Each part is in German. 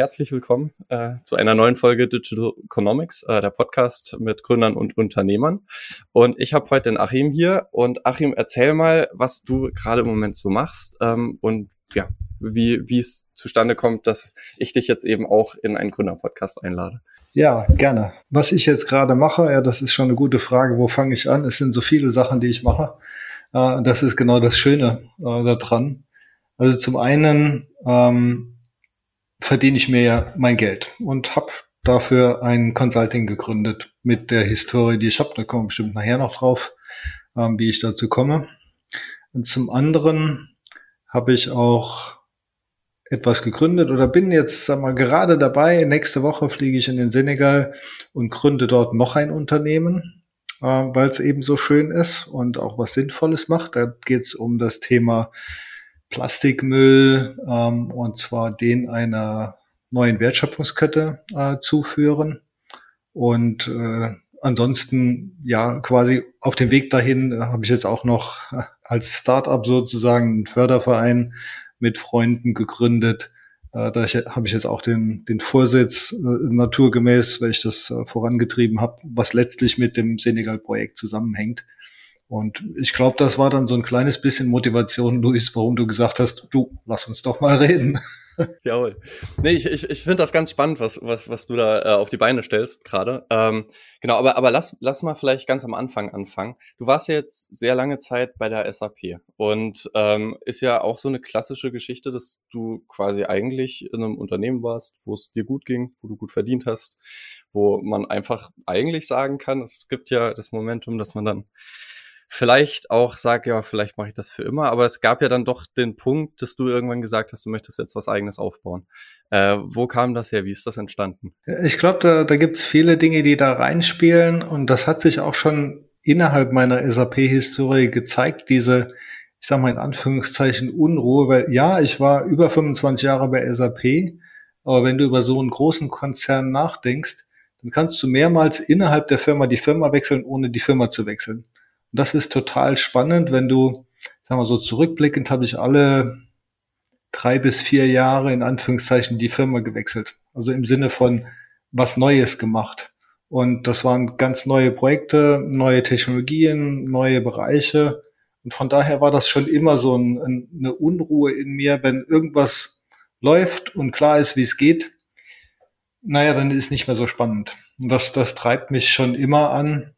herzlich willkommen äh, zu einer neuen Folge Digital Economics, äh, der Podcast mit Gründern und Unternehmern. Und ich habe heute den Achim hier. Und Achim, erzähl mal, was du gerade im Moment so machst ähm, und ja, wie es zustande kommt, dass ich dich jetzt eben auch in einen Gründerpodcast einlade. Ja, gerne. Was ich jetzt gerade mache, ja, das ist schon eine gute Frage. Wo fange ich an? Es sind so viele Sachen, die ich mache. Äh, das ist genau das Schöne äh, daran. Also zum einen ähm, verdiene ich mir ja mein Geld und habe dafür ein Consulting gegründet mit der Historie, die ich habe. Da kommen wir bestimmt nachher noch drauf, ähm, wie ich dazu komme. Und zum anderen habe ich auch etwas gegründet oder bin jetzt sag mal gerade dabei. Nächste Woche fliege ich in den Senegal und gründe dort noch ein Unternehmen, äh, weil es eben so schön ist und auch was Sinnvolles macht. Da geht es um das Thema Plastikmüll ähm, und zwar den einer neuen Wertschöpfungskette äh, zuführen. Und äh, ansonsten ja quasi auf dem Weg dahin äh, habe ich jetzt auch noch äh, als Startup sozusagen einen Förderverein mit Freunden gegründet. Äh, da habe ich jetzt auch den, den Vorsitz äh, naturgemäß, weil ich das äh, vorangetrieben habe, was letztlich mit dem Senegal-Projekt zusammenhängt. Und ich glaube, das war dann so ein kleines bisschen Motivation, Luis, warum du gesagt hast, du, lass uns doch mal reden. Jawohl. Nee, ich, ich, ich finde das ganz spannend, was, was, was du da äh, auf die Beine stellst gerade. Ähm, genau, aber, aber lass, lass mal vielleicht ganz am Anfang anfangen. Du warst ja jetzt sehr lange Zeit bei der SAP und ähm, ist ja auch so eine klassische Geschichte, dass du quasi eigentlich in einem Unternehmen warst, wo es dir gut ging, wo du gut verdient hast, wo man einfach eigentlich sagen kann, es gibt ja das Momentum, dass man dann vielleicht auch sag, ja, vielleicht mache ich das für immer, aber es gab ja dann doch den Punkt, dass du irgendwann gesagt hast, du möchtest jetzt was eigenes aufbauen. Äh, wo kam das her? Wie ist das entstanden? Ich glaube, da, da gibt es viele Dinge, die da reinspielen und das hat sich auch schon innerhalb meiner SAP-Historie gezeigt, diese, ich sag mal in Anführungszeichen, Unruhe, weil ja, ich war über 25 Jahre bei SAP, aber wenn du über so einen großen Konzern nachdenkst, dann kannst du mehrmals innerhalb der Firma die Firma wechseln, ohne die Firma zu wechseln. Und das ist total spannend, wenn du, sagen wir so zurückblickend, habe ich alle drei bis vier Jahre in Anführungszeichen die Firma gewechselt. Also im Sinne von was Neues gemacht. Und das waren ganz neue Projekte, neue Technologien, neue Bereiche. Und von daher war das schon immer so ein, eine Unruhe in mir, wenn irgendwas läuft und klar ist, wie es geht. Naja, dann ist nicht mehr so spannend. Und das, das treibt mich schon immer an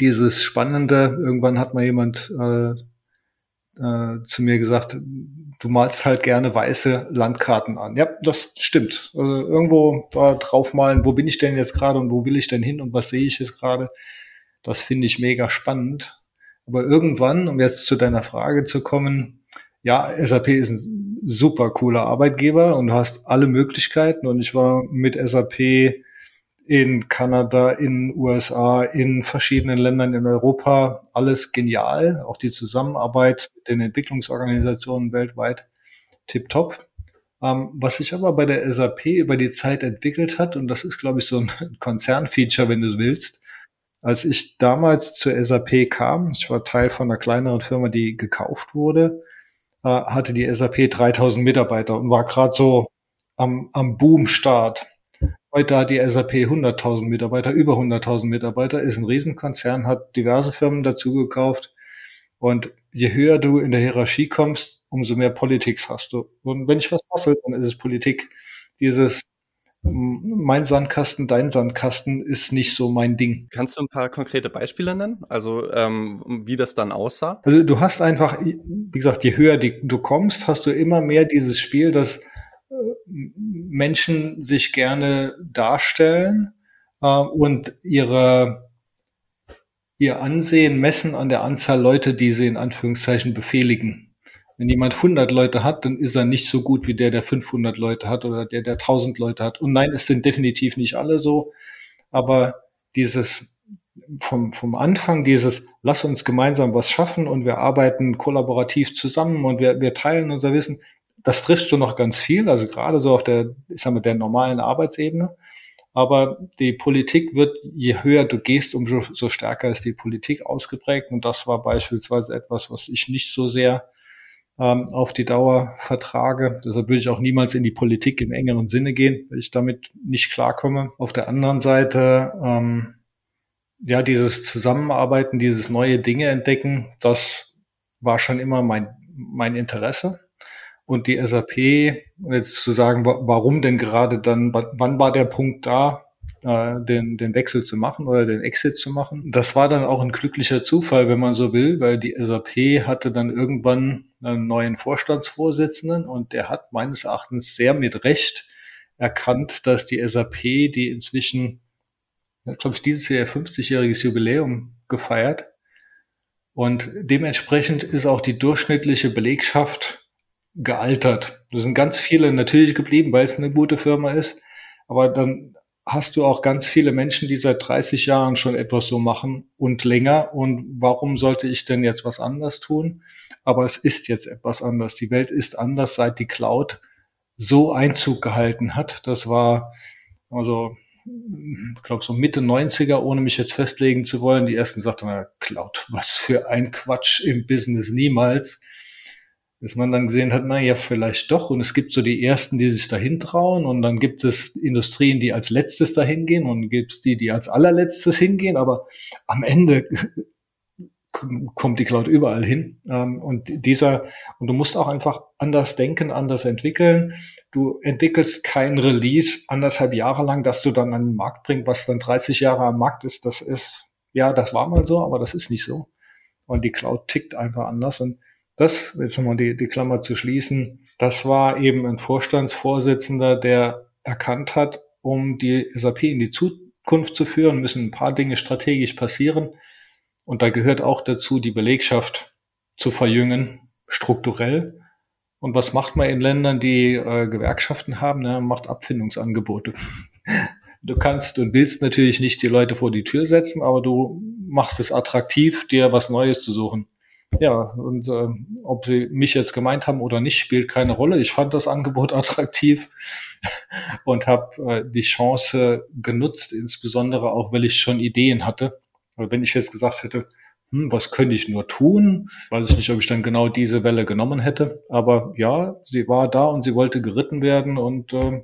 dieses Spannende, irgendwann hat mal jemand äh, äh, zu mir gesagt, du malst halt gerne weiße Landkarten an. Ja, das stimmt. Also irgendwo da draufmalen, wo bin ich denn jetzt gerade und wo will ich denn hin und was sehe ich jetzt gerade. Das finde ich mega spannend. Aber irgendwann, um jetzt zu deiner Frage zu kommen, ja, SAP ist ein super cooler Arbeitgeber und du hast alle Möglichkeiten und ich war mit SAP in Kanada, in USA, in verschiedenen Ländern in Europa. Alles genial. Auch die Zusammenarbeit mit den Entwicklungsorganisationen weltweit tipptopp. Ähm, was sich aber bei der SAP über die Zeit entwickelt hat, und das ist, glaube ich, so ein Konzernfeature, wenn du willst, als ich damals zur SAP kam, ich war Teil von einer kleineren Firma, die gekauft wurde, äh, hatte die SAP 3000 Mitarbeiter und war gerade so am, am Boom-Start. Heute hat die SAP 100.000 Mitarbeiter, über 100.000 Mitarbeiter, ist ein Riesenkonzern, hat diverse Firmen dazu gekauft. Und je höher du in der Hierarchie kommst, umso mehr Politik hast du. Und wenn ich was hasse, dann ist es Politik. Dieses mein Sandkasten, dein Sandkasten ist nicht so mein Ding. Kannst du ein paar konkrete Beispiele nennen? Also ähm, wie das dann aussah? Also du hast einfach, wie gesagt, je höher die, du kommst, hast du immer mehr dieses Spiel, dass Menschen sich gerne darstellen äh, und ihre ihr Ansehen messen an der Anzahl Leute, die sie in Anführungszeichen befehligen. Wenn jemand 100 Leute hat, dann ist er nicht so gut wie der, der 500 Leute hat oder der, der 1000 Leute hat. Und nein, es sind definitiv nicht alle so, aber dieses vom, vom Anfang dieses, lass uns gemeinsam was schaffen und wir arbeiten kollaborativ zusammen und wir, wir teilen unser Wissen, das triffst du noch ganz viel, also gerade so auf der, ich sag mal, der normalen Arbeitsebene. Aber die Politik wird, je höher du gehst, umso so stärker ist die Politik ausgeprägt. Und das war beispielsweise etwas, was ich nicht so sehr ähm, auf die Dauer vertrage. Deshalb würde ich auch niemals in die Politik im engeren Sinne gehen, weil ich damit nicht klarkomme. Auf der anderen Seite, ähm, ja, dieses Zusammenarbeiten, dieses neue Dinge entdecken, das war schon immer mein, mein Interesse. Und die SAP, jetzt zu sagen, warum denn gerade dann, wann war der Punkt da, äh, den, den Wechsel zu machen oder den Exit zu machen. Das war dann auch ein glücklicher Zufall, wenn man so will, weil die SAP hatte dann irgendwann einen neuen Vorstandsvorsitzenden und der hat meines Erachtens sehr mit Recht erkannt, dass die SAP, die inzwischen, ja, glaube ich, dieses Jahr 50-jähriges Jubiläum gefeiert und dementsprechend ist auch die durchschnittliche Belegschaft gealtert. Da sind ganz viele natürlich geblieben, weil es eine gute Firma ist. Aber dann hast du auch ganz viele Menschen, die seit 30 Jahren schon etwas so machen und länger. Und warum sollte ich denn jetzt was anders tun? Aber es ist jetzt etwas anders. Die Welt ist anders, seit die Cloud so Einzug gehalten hat. Das war also, ich glaube, so Mitte 90er, ohne mich jetzt festlegen zu wollen. Die ersten sagten, Cloud, was für ein Quatsch im Business niemals dass man dann gesehen hat, na ja, vielleicht doch. Und es gibt so die ersten, die sich dahin trauen. Und dann gibt es Industrien, die als letztes dahin gehen. Und gibt es die, die als allerletztes hingehen. Aber am Ende kommt die Cloud überall hin. Ähm, und dieser, und du musst auch einfach anders denken, anders entwickeln. Du entwickelst kein Release anderthalb Jahre lang, dass du dann an den Markt bringst, was dann 30 Jahre am Markt ist. Das ist, ja, das war mal so, aber das ist nicht so. Und die Cloud tickt einfach anders. Und das, jetzt nochmal die, die Klammer zu schließen, das war eben ein Vorstandsvorsitzender, der erkannt hat, um die SAP in die Zukunft zu führen, müssen ein paar Dinge strategisch passieren. Und da gehört auch dazu, die Belegschaft zu verjüngen, strukturell. Und was macht man in Ländern, die äh, Gewerkschaften haben? Ne? Macht Abfindungsangebote. Du kannst und willst natürlich nicht die Leute vor die Tür setzen, aber du machst es attraktiv, dir was Neues zu suchen. Ja, und äh, ob sie mich jetzt gemeint haben oder nicht, spielt keine Rolle. Ich fand das Angebot attraktiv und habe äh, die Chance genutzt, insbesondere auch, weil ich schon Ideen hatte. Weil wenn ich jetzt gesagt hätte, hm, was könnte ich nur tun, weiß ich nicht, ob ich dann genau diese Welle genommen hätte. Aber ja, sie war da und sie wollte geritten werden und äh,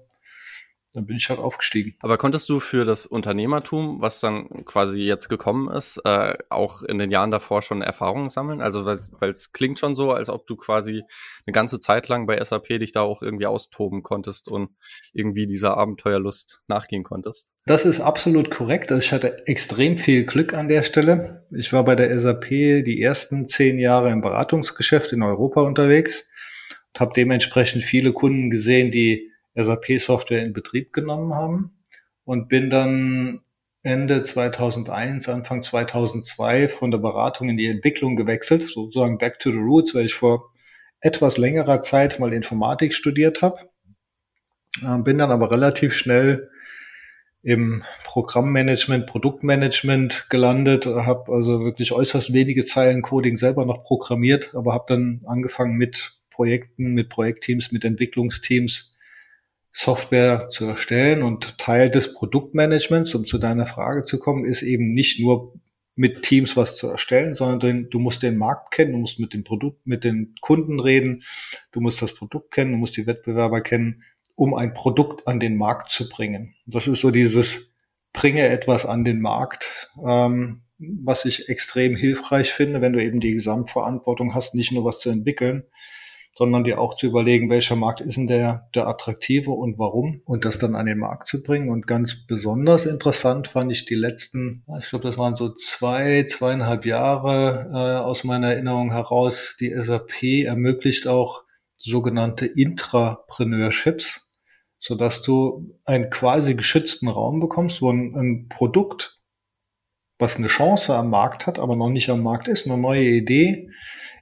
dann bin ich halt aufgestiegen. Aber konntest du für das Unternehmertum, was dann quasi jetzt gekommen ist, äh, auch in den Jahren davor schon Erfahrungen sammeln? Also weil es klingt schon so, als ob du quasi eine ganze Zeit lang bei SAP dich da auch irgendwie austoben konntest und irgendwie dieser Abenteuerlust nachgehen konntest. Das ist absolut korrekt. Also ich hatte extrem viel Glück an der Stelle. Ich war bei der SAP die ersten zehn Jahre im Beratungsgeschäft in Europa unterwegs und habe dementsprechend viele Kunden gesehen, die SAP-Software in Betrieb genommen haben und bin dann Ende 2001, Anfang 2002 von der Beratung in die Entwicklung gewechselt, sozusagen back to the roots, weil ich vor etwas längerer Zeit mal Informatik studiert habe. Ähm, bin dann aber relativ schnell im Programmmanagement, Produktmanagement gelandet, habe also wirklich äußerst wenige Zeilen Coding selber noch programmiert, aber habe dann angefangen mit Projekten, mit Projektteams, mit Entwicklungsteams Software zu erstellen und Teil des Produktmanagements, um zu deiner Frage zu kommen, ist eben nicht nur mit Teams was zu erstellen, sondern du musst den Markt kennen, du musst mit dem Produkt, mit den Kunden reden, du musst das Produkt kennen, du musst die Wettbewerber kennen, um ein Produkt an den Markt zu bringen. Das ist so dieses bringe etwas an den Markt, ähm, was ich extrem hilfreich finde, wenn du eben die Gesamtverantwortung hast, nicht nur was zu entwickeln, sondern dir auch zu überlegen, welcher Markt ist denn der, der attraktive und warum und das dann an den Markt zu bringen. Und ganz besonders interessant fand ich die letzten, ich glaube, das waren so zwei, zweieinhalb Jahre äh, aus meiner Erinnerung heraus. Die SAP ermöglicht auch sogenannte Intrapreneurships, so dass du einen quasi geschützten Raum bekommst, wo ein, ein Produkt, was eine Chance am Markt hat, aber noch nicht am Markt ist, eine neue Idee,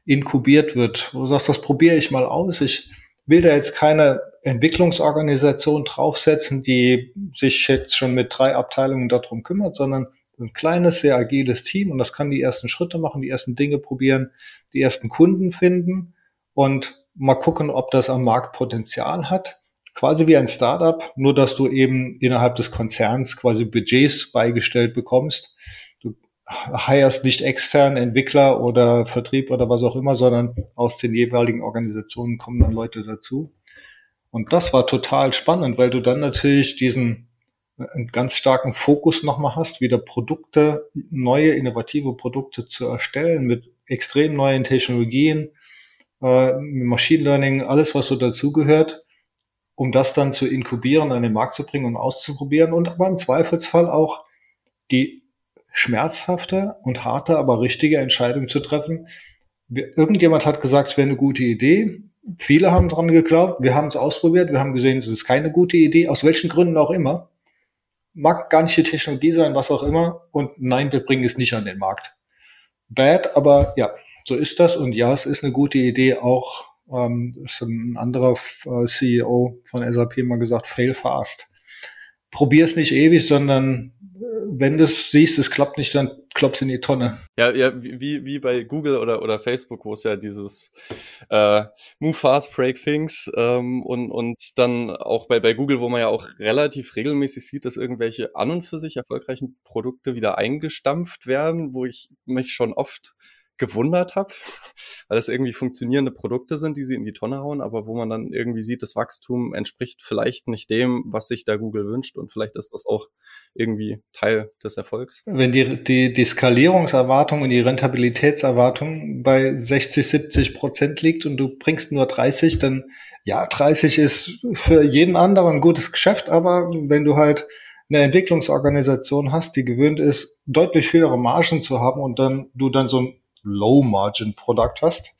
inkubiert wird. Du sagst, das probiere ich mal aus. Ich will da jetzt keine Entwicklungsorganisation draufsetzen, die sich jetzt schon mit drei Abteilungen darum kümmert, sondern ein kleines, sehr agiles Team und das kann die ersten Schritte machen, die ersten Dinge probieren, die ersten Kunden finden und mal gucken, ob das am Markt Potenzial hat. Quasi wie ein Startup, nur dass du eben innerhalb des Konzerns quasi Budgets beigestellt bekommst hirest nicht extern Entwickler oder Vertrieb oder was auch immer, sondern aus den jeweiligen Organisationen kommen dann Leute dazu. Und das war total spannend, weil du dann natürlich diesen einen ganz starken Fokus nochmal hast, wieder Produkte, neue innovative Produkte zu erstellen mit extrem neuen Technologien, äh, Machine Learning, alles, was so dazugehört, um das dann zu inkubieren, an den Markt zu bringen und auszuprobieren und aber im Zweifelsfall auch die schmerzhafte und harte, aber richtige Entscheidung zu treffen. Irgendjemand hat gesagt, es wäre eine gute Idee. Viele haben dran geglaubt. Wir haben es ausprobiert. Wir haben gesehen, es ist keine gute Idee. Aus welchen Gründen auch immer. Mag gar nicht die Technologie sein, was auch immer. Und nein, wir bringen es nicht an den Markt. Bad, aber ja, so ist das. Und ja, es ist eine gute Idee. Auch ähm, ist ein anderer äh, CEO von SAP mal gesagt, fail fast. Probier es nicht ewig, sondern wenn du es siehst, es klappt nicht, dann klopfst in die Tonne. Ja, ja, wie, wie bei Google oder, oder Facebook, wo es ja dieses äh, Move Fast, Break Things ähm, und, und dann auch bei, bei Google, wo man ja auch relativ regelmäßig sieht, dass irgendwelche an und für sich erfolgreichen Produkte wieder eingestampft werden, wo ich mich schon oft gewundert habe, weil das irgendwie funktionierende Produkte sind, die sie in die Tonne hauen, aber wo man dann irgendwie sieht, das Wachstum entspricht vielleicht nicht dem, was sich da Google wünscht und vielleicht ist das auch irgendwie Teil des Erfolgs. Wenn die, die, die Skalierungserwartung und die Rentabilitätserwartung bei 60, 70 Prozent liegt und du bringst nur 30, dann ja, 30 ist für jeden anderen ein gutes Geschäft, aber wenn du halt eine Entwicklungsorganisation hast, die gewöhnt ist, deutlich höhere Margen zu haben und dann du dann so ein Low-Margin-Produkt hast,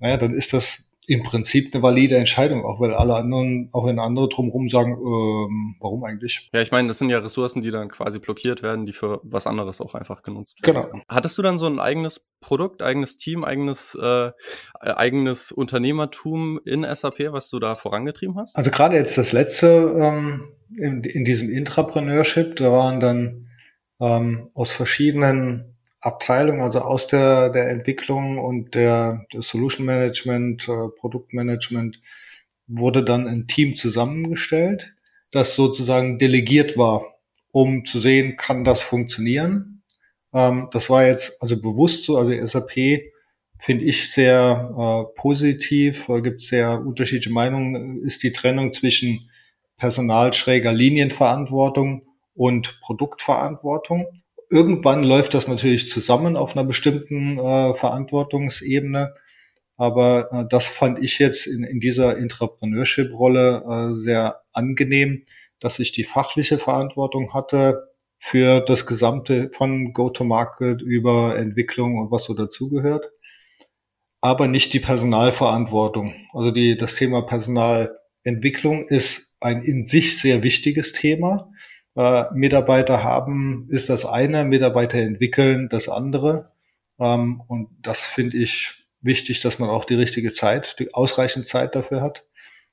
naja, dann ist das im Prinzip eine valide Entscheidung, auch weil alle anderen, auch wenn andere drumherum sagen, ähm, warum eigentlich? Ja, ich meine, das sind ja Ressourcen, die dann quasi blockiert werden, die für was anderes auch einfach genutzt werden. Genau. Hattest du dann so ein eigenes Produkt, eigenes Team, eigenes äh, eigenes Unternehmertum in SAP, was du da vorangetrieben hast? Also gerade jetzt das letzte ähm, in, in diesem Intrapreneurship, da waren dann ähm, aus verschiedenen Abteilung, also aus der, der Entwicklung und der, der Solution Management, äh, Produktmanagement, wurde dann ein Team zusammengestellt, das sozusagen delegiert war, um zu sehen, kann das funktionieren. Ähm, das war jetzt also bewusst so, also SAP finde ich sehr äh, positiv, äh, gibt sehr unterschiedliche Meinungen, ist die Trennung zwischen personalschräger Linienverantwortung und Produktverantwortung irgendwann läuft das natürlich zusammen auf einer bestimmten äh, Verantwortungsebene. Aber äh, das fand ich jetzt in, in dieser Intrapreneurship-Rolle äh, sehr angenehm, dass ich die fachliche Verantwortung hatte für das Gesamte von Go-to-Market über Entwicklung und was so dazugehört, aber nicht die Personalverantwortung. Also die, das Thema Personalentwicklung ist ein in sich sehr wichtiges Thema äh, Mitarbeiter haben, ist das eine, Mitarbeiter entwickeln das andere. Ähm, und das finde ich wichtig, dass man auch die richtige Zeit, die ausreichend Zeit dafür hat.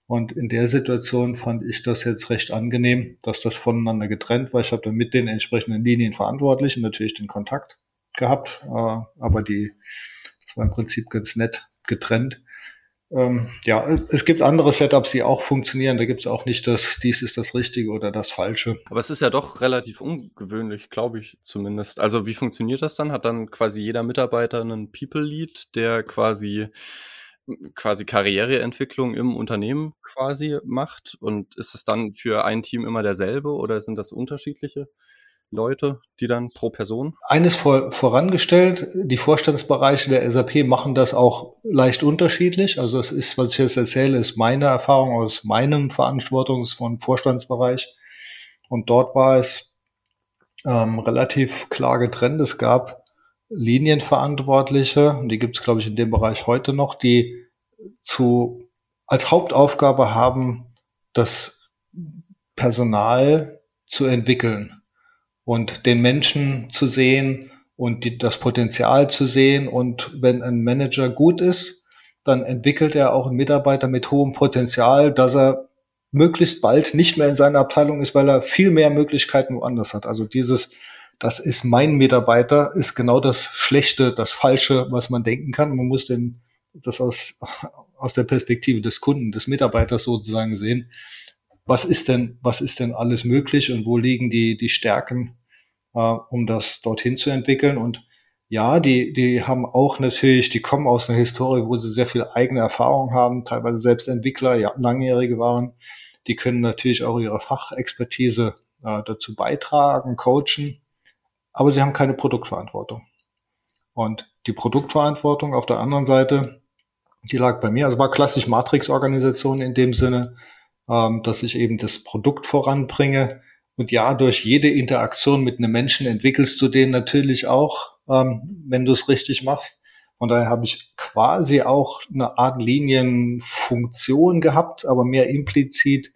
Und in der Situation fand ich das jetzt recht angenehm, dass das voneinander getrennt war. Ich habe dann mit den entsprechenden Linienverantwortlichen natürlich den Kontakt gehabt, äh, aber die, das war im Prinzip ganz nett getrennt. Ähm, ja, es gibt andere Setups, die auch funktionieren. Da gibt es auch nicht das, dies ist das Richtige oder das Falsche. Aber es ist ja doch relativ ungewöhnlich, glaube ich zumindest. Also wie funktioniert das dann? Hat dann quasi jeder Mitarbeiter einen People Lead, der quasi quasi Karriereentwicklung im Unternehmen quasi macht? Und ist es dann für ein Team immer derselbe oder sind das unterschiedliche? Leute, die dann pro Person? Eines vor, vorangestellt, die Vorstandsbereiche der SAP machen das auch leicht unterschiedlich. Also es ist, was ich jetzt erzähle, ist meine Erfahrung aus meinem Verantwortungs- und Vorstandsbereich. Und dort war es ähm, relativ klar getrennt. Es gab Linienverantwortliche, die gibt es, glaube ich, in dem Bereich heute noch, die zu als Hauptaufgabe haben, das Personal zu entwickeln und den Menschen zu sehen und die, das Potenzial zu sehen. Und wenn ein Manager gut ist, dann entwickelt er auch einen Mitarbeiter mit hohem Potenzial, dass er möglichst bald nicht mehr in seiner Abteilung ist, weil er viel mehr Möglichkeiten woanders hat. Also dieses, das ist mein Mitarbeiter, ist genau das Schlechte, das Falsche, was man denken kann. Man muss den, das aus, aus der Perspektive des Kunden, des Mitarbeiters sozusagen sehen was ist denn, was ist denn alles möglich und wo liegen die, die Stärken äh, um das dorthin zu entwickeln. Und ja, die, die haben auch natürlich, die kommen aus einer Historie, wo sie sehr viel eigene Erfahrung haben, teilweise selbst Entwickler, ja, langjährige waren. Die können natürlich auch ihre Fachexpertise äh, dazu beitragen, coachen, aber sie haben keine Produktverantwortung. Und die Produktverantwortung auf der anderen Seite, die lag bei mir, also war klassisch Matrix-Organisation in dem Sinne, ähm, dass ich eben das Produkt voranbringe. Und ja, durch jede Interaktion mit einem Menschen entwickelst du den natürlich auch, ähm, wenn du es richtig machst. Von daher habe ich quasi auch eine Art Linienfunktion gehabt, aber mehr implizit,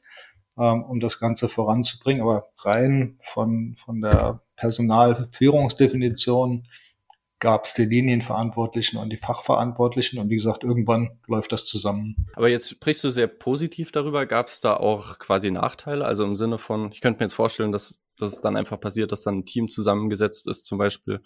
ähm, um das Ganze voranzubringen. Aber rein von, von der Personalführungsdefinition gab es die Linienverantwortlichen und die Fachverantwortlichen und wie gesagt, irgendwann läuft das zusammen. Aber jetzt sprichst du sehr positiv darüber. Gab es da auch quasi Nachteile? Also im Sinne von, ich könnte mir jetzt vorstellen, dass, dass es dann einfach passiert, dass dann ein Team zusammengesetzt ist, zum Beispiel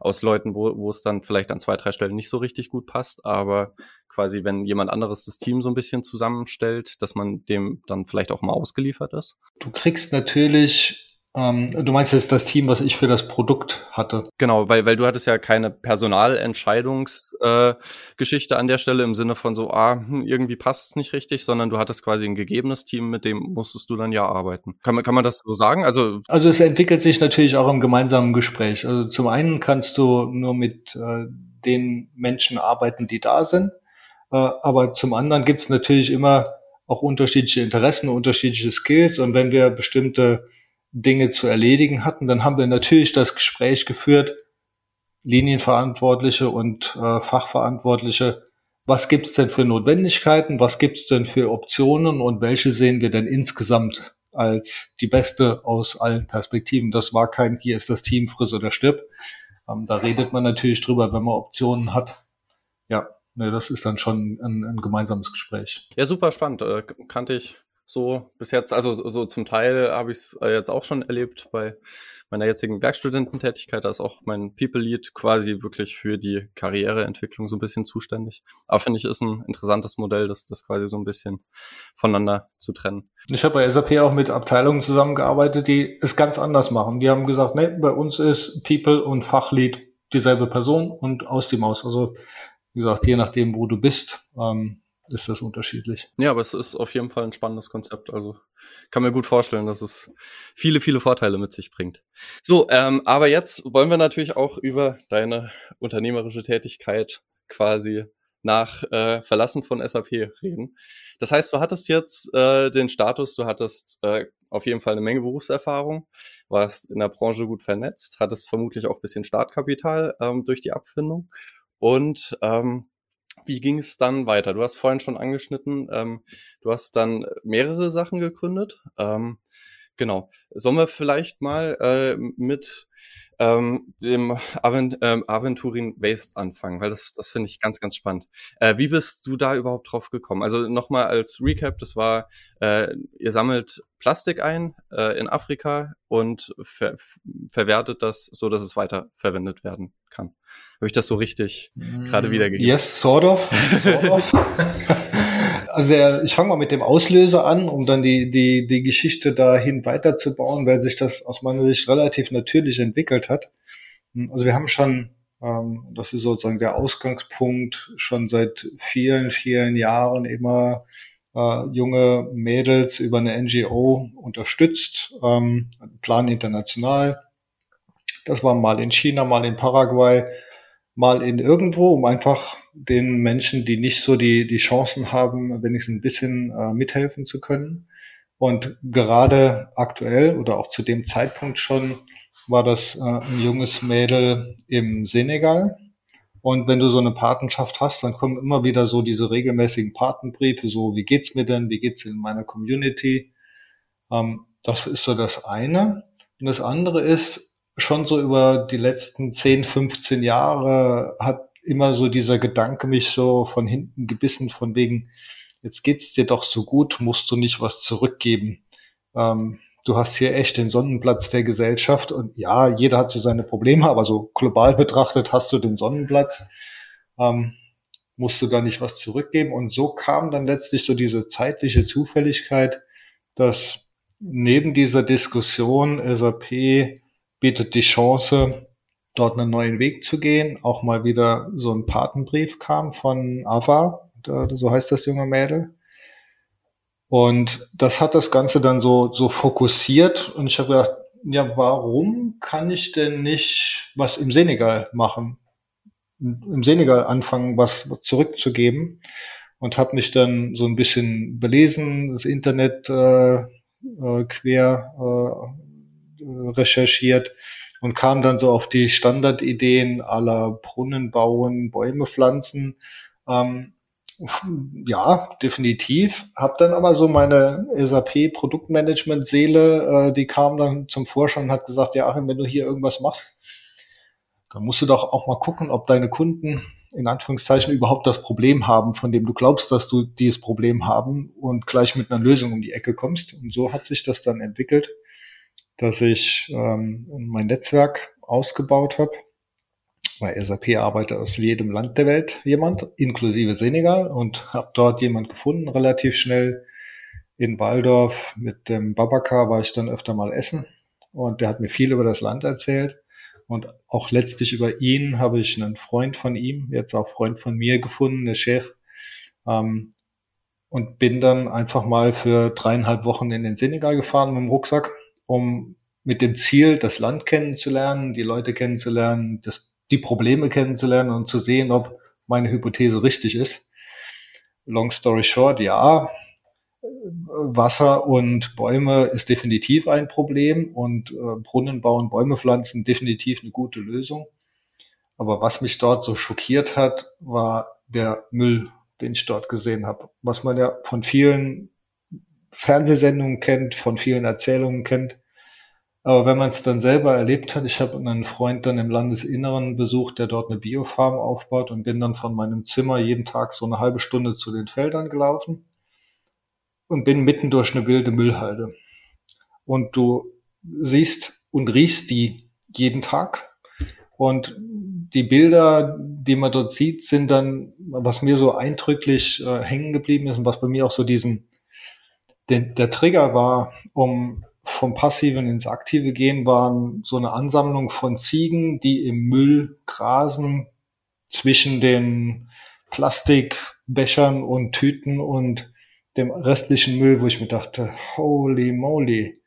aus Leuten, wo, wo es dann vielleicht an zwei, drei Stellen nicht so richtig gut passt, aber quasi, wenn jemand anderes das Team so ein bisschen zusammenstellt, dass man dem dann vielleicht auch mal ausgeliefert ist? Du kriegst natürlich ähm, du meinst jetzt das Team, was ich für das Produkt hatte? Genau, weil, weil du hattest ja keine Personalentscheidungsgeschichte äh, an der Stelle im Sinne von so, ah, hm, irgendwie passt es nicht richtig, sondern du hattest quasi ein gegebenes Team, mit dem musstest du dann ja arbeiten. Kann man, kann man das so sagen? Also, also es entwickelt sich natürlich auch im gemeinsamen Gespräch. Also zum einen kannst du nur mit äh, den Menschen arbeiten, die da sind. Äh, aber zum anderen gibt es natürlich immer auch unterschiedliche Interessen, unterschiedliche Skills. Und wenn wir bestimmte Dinge zu erledigen hatten. Dann haben wir natürlich das Gespräch geführt, Linienverantwortliche und äh, Fachverantwortliche. Was gibt's denn für Notwendigkeiten? Was gibt's denn für Optionen? Und welche sehen wir denn insgesamt als die beste aus allen Perspektiven? Das war kein, hier ist das Team, friss oder stirb. Ähm, da redet man natürlich drüber, wenn man Optionen hat. Ja, ne, das ist dann schon ein, ein gemeinsames Gespräch. Ja, super spannend. Äh, kannte ich so bis jetzt. Also so zum Teil habe ich es äh, jetzt auch schon erlebt bei meiner jetzigen Werkstudententätigkeit. Da ist auch mein People Lead quasi wirklich für die Karriereentwicklung so ein bisschen zuständig. Aber finde ich, ist ein interessantes Modell, das, das quasi so ein bisschen voneinander zu trennen. Ich habe bei SAP auch mit Abteilungen zusammengearbeitet, die es ganz anders machen. Die haben gesagt, nee, bei uns ist People und Fachlead dieselbe Person und aus die Maus. Also wie gesagt, je nachdem, wo du bist, ähm, ist das unterschiedlich. Ja, aber es ist auf jeden Fall ein spannendes Konzept. Also kann mir gut vorstellen, dass es viele, viele Vorteile mit sich bringt. So, ähm, aber jetzt wollen wir natürlich auch über deine unternehmerische Tätigkeit quasi nach äh, Verlassen von SAP reden. Das heißt, du hattest jetzt äh, den Status, du hattest äh, auf jeden Fall eine Menge Berufserfahrung, warst in der Branche gut vernetzt, hattest vermutlich auch bisschen Startkapital ähm, durch die Abfindung und ähm, wie ging es dann weiter? Du hast vorhin schon angeschnitten, ähm, du hast dann mehrere Sachen gegründet. Ähm, genau. Sollen wir vielleicht mal äh, mit ähm, dem Avent ähm, Aventurin Waste anfangen, weil das, das finde ich ganz, ganz spannend. Äh, wie bist du da überhaupt drauf gekommen? Also nochmal als Recap, das war, äh, ihr sammelt Plastik ein äh, in Afrika und ver verwertet das so, dass es weiter verwendet werden kann. Habe ich das so richtig mm, gerade wiedergegeben? Yes, sort of. Sort of. also der, ich fange mal mit dem Auslöser an, um dann die, die, die Geschichte dahin weiterzubauen, weil sich das aus meiner Sicht relativ natürlich entwickelt hat. Also wir haben schon, ähm, das ist sozusagen der Ausgangspunkt, schon seit vielen, vielen Jahren immer äh, junge Mädels über eine NGO unterstützt, ähm, Plan International. Das war mal in China, mal in Paraguay, mal in irgendwo, um einfach den Menschen, die nicht so die, die Chancen haben, wenigstens ein bisschen äh, mithelfen zu können. Und gerade aktuell oder auch zu dem Zeitpunkt schon war das äh, ein junges Mädel im Senegal. Und wenn du so eine Patenschaft hast, dann kommen immer wieder so diese regelmäßigen Patenbriefe, so wie geht's mir denn, wie geht's in meiner Community. Ähm, das ist so das eine. Und das andere ist, schon so über die letzten 10, 15 Jahre hat immer so dieser Gedanke mich so von hinten gebissen, von wegen, jetzt geht's dir doch so gut, musst du nicht was zurückgeben. Ähm, du hast hier echt den Sonnenplatz der Gesellschaft und ja, jeder hat so seine Probleme, aber so global betrachtet hast du den Sonnenplatz. Ähm, musst du da nicht was zurückgeben? Und so kam dann letztlich so diese zeitliche Zufälligkeit, dass neben dieser Diskussion SAP bietet die Chance, dort einen neuen Weg zu gehen. Auch mal wieder so ein Patenbrief kam von Ava, so heißt das junge Mädel. Und das hat das Ganze dann so, so fokussiert und ich habe gedacht, ja, warum kann ich denn nicht was im Senegal machen? Im Senegal anfangen, was zurückzugeben und habe mich dann so ein bisschen belesen, das Internet äh, äh, quer äh, recherchiert und kam dann so auf die Standardideen aller Brunnen bauen, Bäume pflanzen. Ähm, ja, definitiv. Hab dann aber so meine SAP Produktmanagement Seele, äh, die kam dann zum Vorschein und hat gesagt, ja, Achim, wenn du hier irgendwas machst, dann musst du doch auch mal gucken, ob deine Kunden in Anführungszeichen überhaupt das Problem haben, von dem du glaubst, dass du dieses Problem haben und gleich mit einer Lösung um die Ecke kommst. Und so hat sich das dann entwickelt, dass ich ähm, mein Netzwerk ausgebaut habe bei SAP arbeitet aus jedem Land der Welt jemand, inklusive Senegal, und habe dort jemand gefunden, relativ schnell in Waldorf. Mit dem Babaka war ich dann öfter mal essen und der hat mir viel über das Land erzählt. Und auch letztlich über ihn habe ich einen Freund von ihm, jetzt auch Freund von mir gefunden, der Sheikh, ähm, und bin dann einfach mal für dreieinhalb Wochen in den Senegal gefahren mit dem Rucksack, um mit dem Ziel, das Land kennenzulernen, die Leute kennenzulernen, das die Probleme kennenzulernen und zu sehen, ob meine Hypothese richtig ist. Long story short, ja, Wasser und Bäume ist definitiv ein Problem und äh, Brunnen bauen, Bäume pflanzen definitiv eine gute Lösung. Aber was mich dort so schockiert hat, war der Müll, den ich dort gesehen habe. Was man ja von vielen Fernsehsendungen kennt, von vielen Erzählungen kennt. Aber wenn man es dann selber erlebt hat, ich habe einen Freund dann im Landesinneren besucht, der dort eine Biofarm aufbaut und bin dann von meinem Zimmer jeden Tag so eine halbe Stunde zu den Feldern gelaufen und bin mitten durch eine wilde Müllhalde. Und du siehst und riechst die jeden Tag. Und die Bilder, die man dort sieht, sind dann, was mir so eindrücklich äh, hängen geblieben ist und was bei mir auch so diesen, den, der Trigger war, um vom Passiven ins Aktive gehen, waren so eine Ansammlung von Ziegen, die im Müll grasen zwischen den Plastikbechern und Tüten und dem restlichen Müll, wo ich mir dachte, holy moly,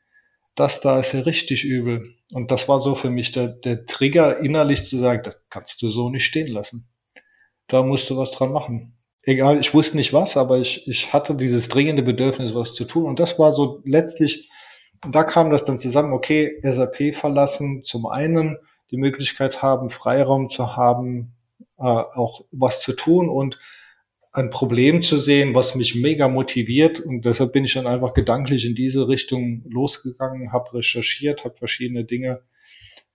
das da ist ja richtig übel. Und das war so für mich der, der Trigger innerlich zu sagen, das kannst du so nicht stehen lassen. Da musst du was dran machen. Egal, ich wusste nicht was, aber ich, ich hatte dieses dringende Bedürfnis, was zu tun. Und das war so letztlich da kam das dann zusammen, okay, SAP verlassen, zum einen die Möglichkeit haben, Freiraum zu haben, äh, auch was zu tun und ein Problem zu sehen, was mich mega motiviert. Und deshalb bin ich dann einfach gedanklich in diese Richtung losgegangen, habe recherchiert, habe verschiedene Dinge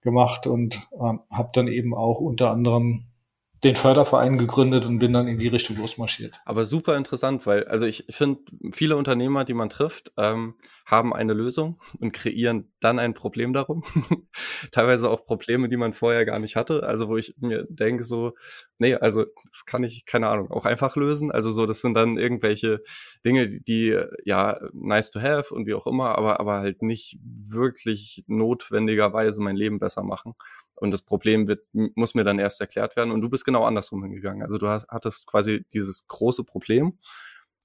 gemacht und äh, habe dann eben auch unter anderem den Förderverein gegründet und bin dann in die Richtung losmarschiert. Aber super interessant, weil, also ich finde, viele Unternehmer, die man trifft, ähm, haben eine Lösung und kreieren dann ein Problem darum. Teilweise auch Probleme, die man vorher gar nicht hatte. Also wo ich mir denke so, nee, also das kann ich, keine Ahnung, auch einfach lösen. Also so, das sind dann irgendwelche Dinge, die, ja, nice to have und wie auch immer, aber, aber halt nicht wirklich notwendigerweise mein Leben besser machen. Und das Problem wird, muss mir dann erst erklärt werden. Und du bist genau andersrum hingegangen. Also du hast, hattest quasi dieses große Problem